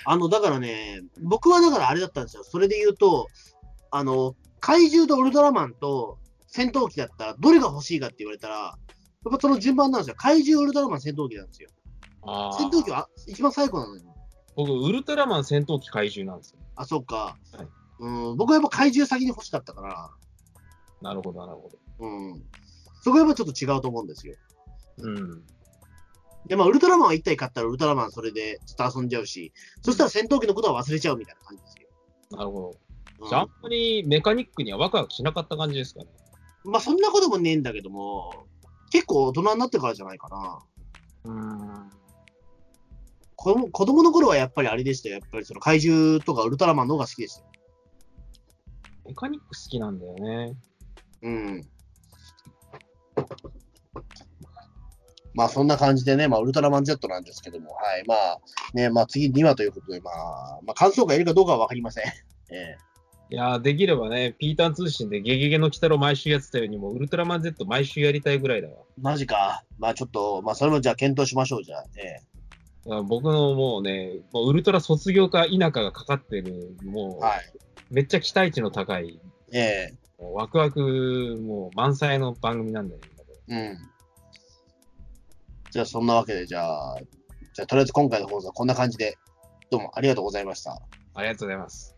あの、だからね、僕はだからあれだったんですよ。それで言うと、あの、怪獣とウルトラマンと戦闘機だったら、どれが欲しいかって言われたら、やっぱその順番なんですよ。怪獣、ウルトラマン、戦闘機なんですよ。あ戦闘機は一番最後なのよ。僕、ウルトラマン戦闘機怪獣なんですよ。あ、そっか。はいうん、僕はやっぱ怪獣先に欲しかったから、なるほど、なるほど。うん。そこはやっぱちょっと違うと思うんですよ。うん。で、まあ、ウルトラマンは1体買ったらウルトラマンそれでちょっと遊んじゃうし、そしたら戦闘機のことは忘れちゃうみたいな感じですよ。なるほど。うんじゃあ、あんまりメカニックにはワクワクしなかった感じですかね。まあ、そんなこともねえんだけども、結構大人になってからじゃないかな。うん。子供子供の頃はやっぱりあれでしたよ。やっぱりその怪獣とかウルトラマンの方が好きでしたよ。メカニック好きなんだよね。うん。まあそんな感じでね、まあウルトラマン Z なんですけども、はい。まあね、まあ次2話ということで、まあ、まあ感想がいるかどうかはわかりません。ええいやー、できればね、ピーターン通信でゲゲゲの鬼太郎毎週やってたように、もうウルトラマン Z 毎週やりたいぐらいだわ。マジか。まあちょっと、まあそれもじゃあ検討しましょう、じゃあ。ええ僕のもうね、もうウルトラ卒業か否かがかかってる、もう、はい。めっちゃ期待値の高い、ええもうワクワク、もう満載の番組なんだよね。うん。じゃあそんなわけで、じゃあ、じゃあとりあえず今回の放送はこんな感じで、どうもありがとうございました。ありがとうございます。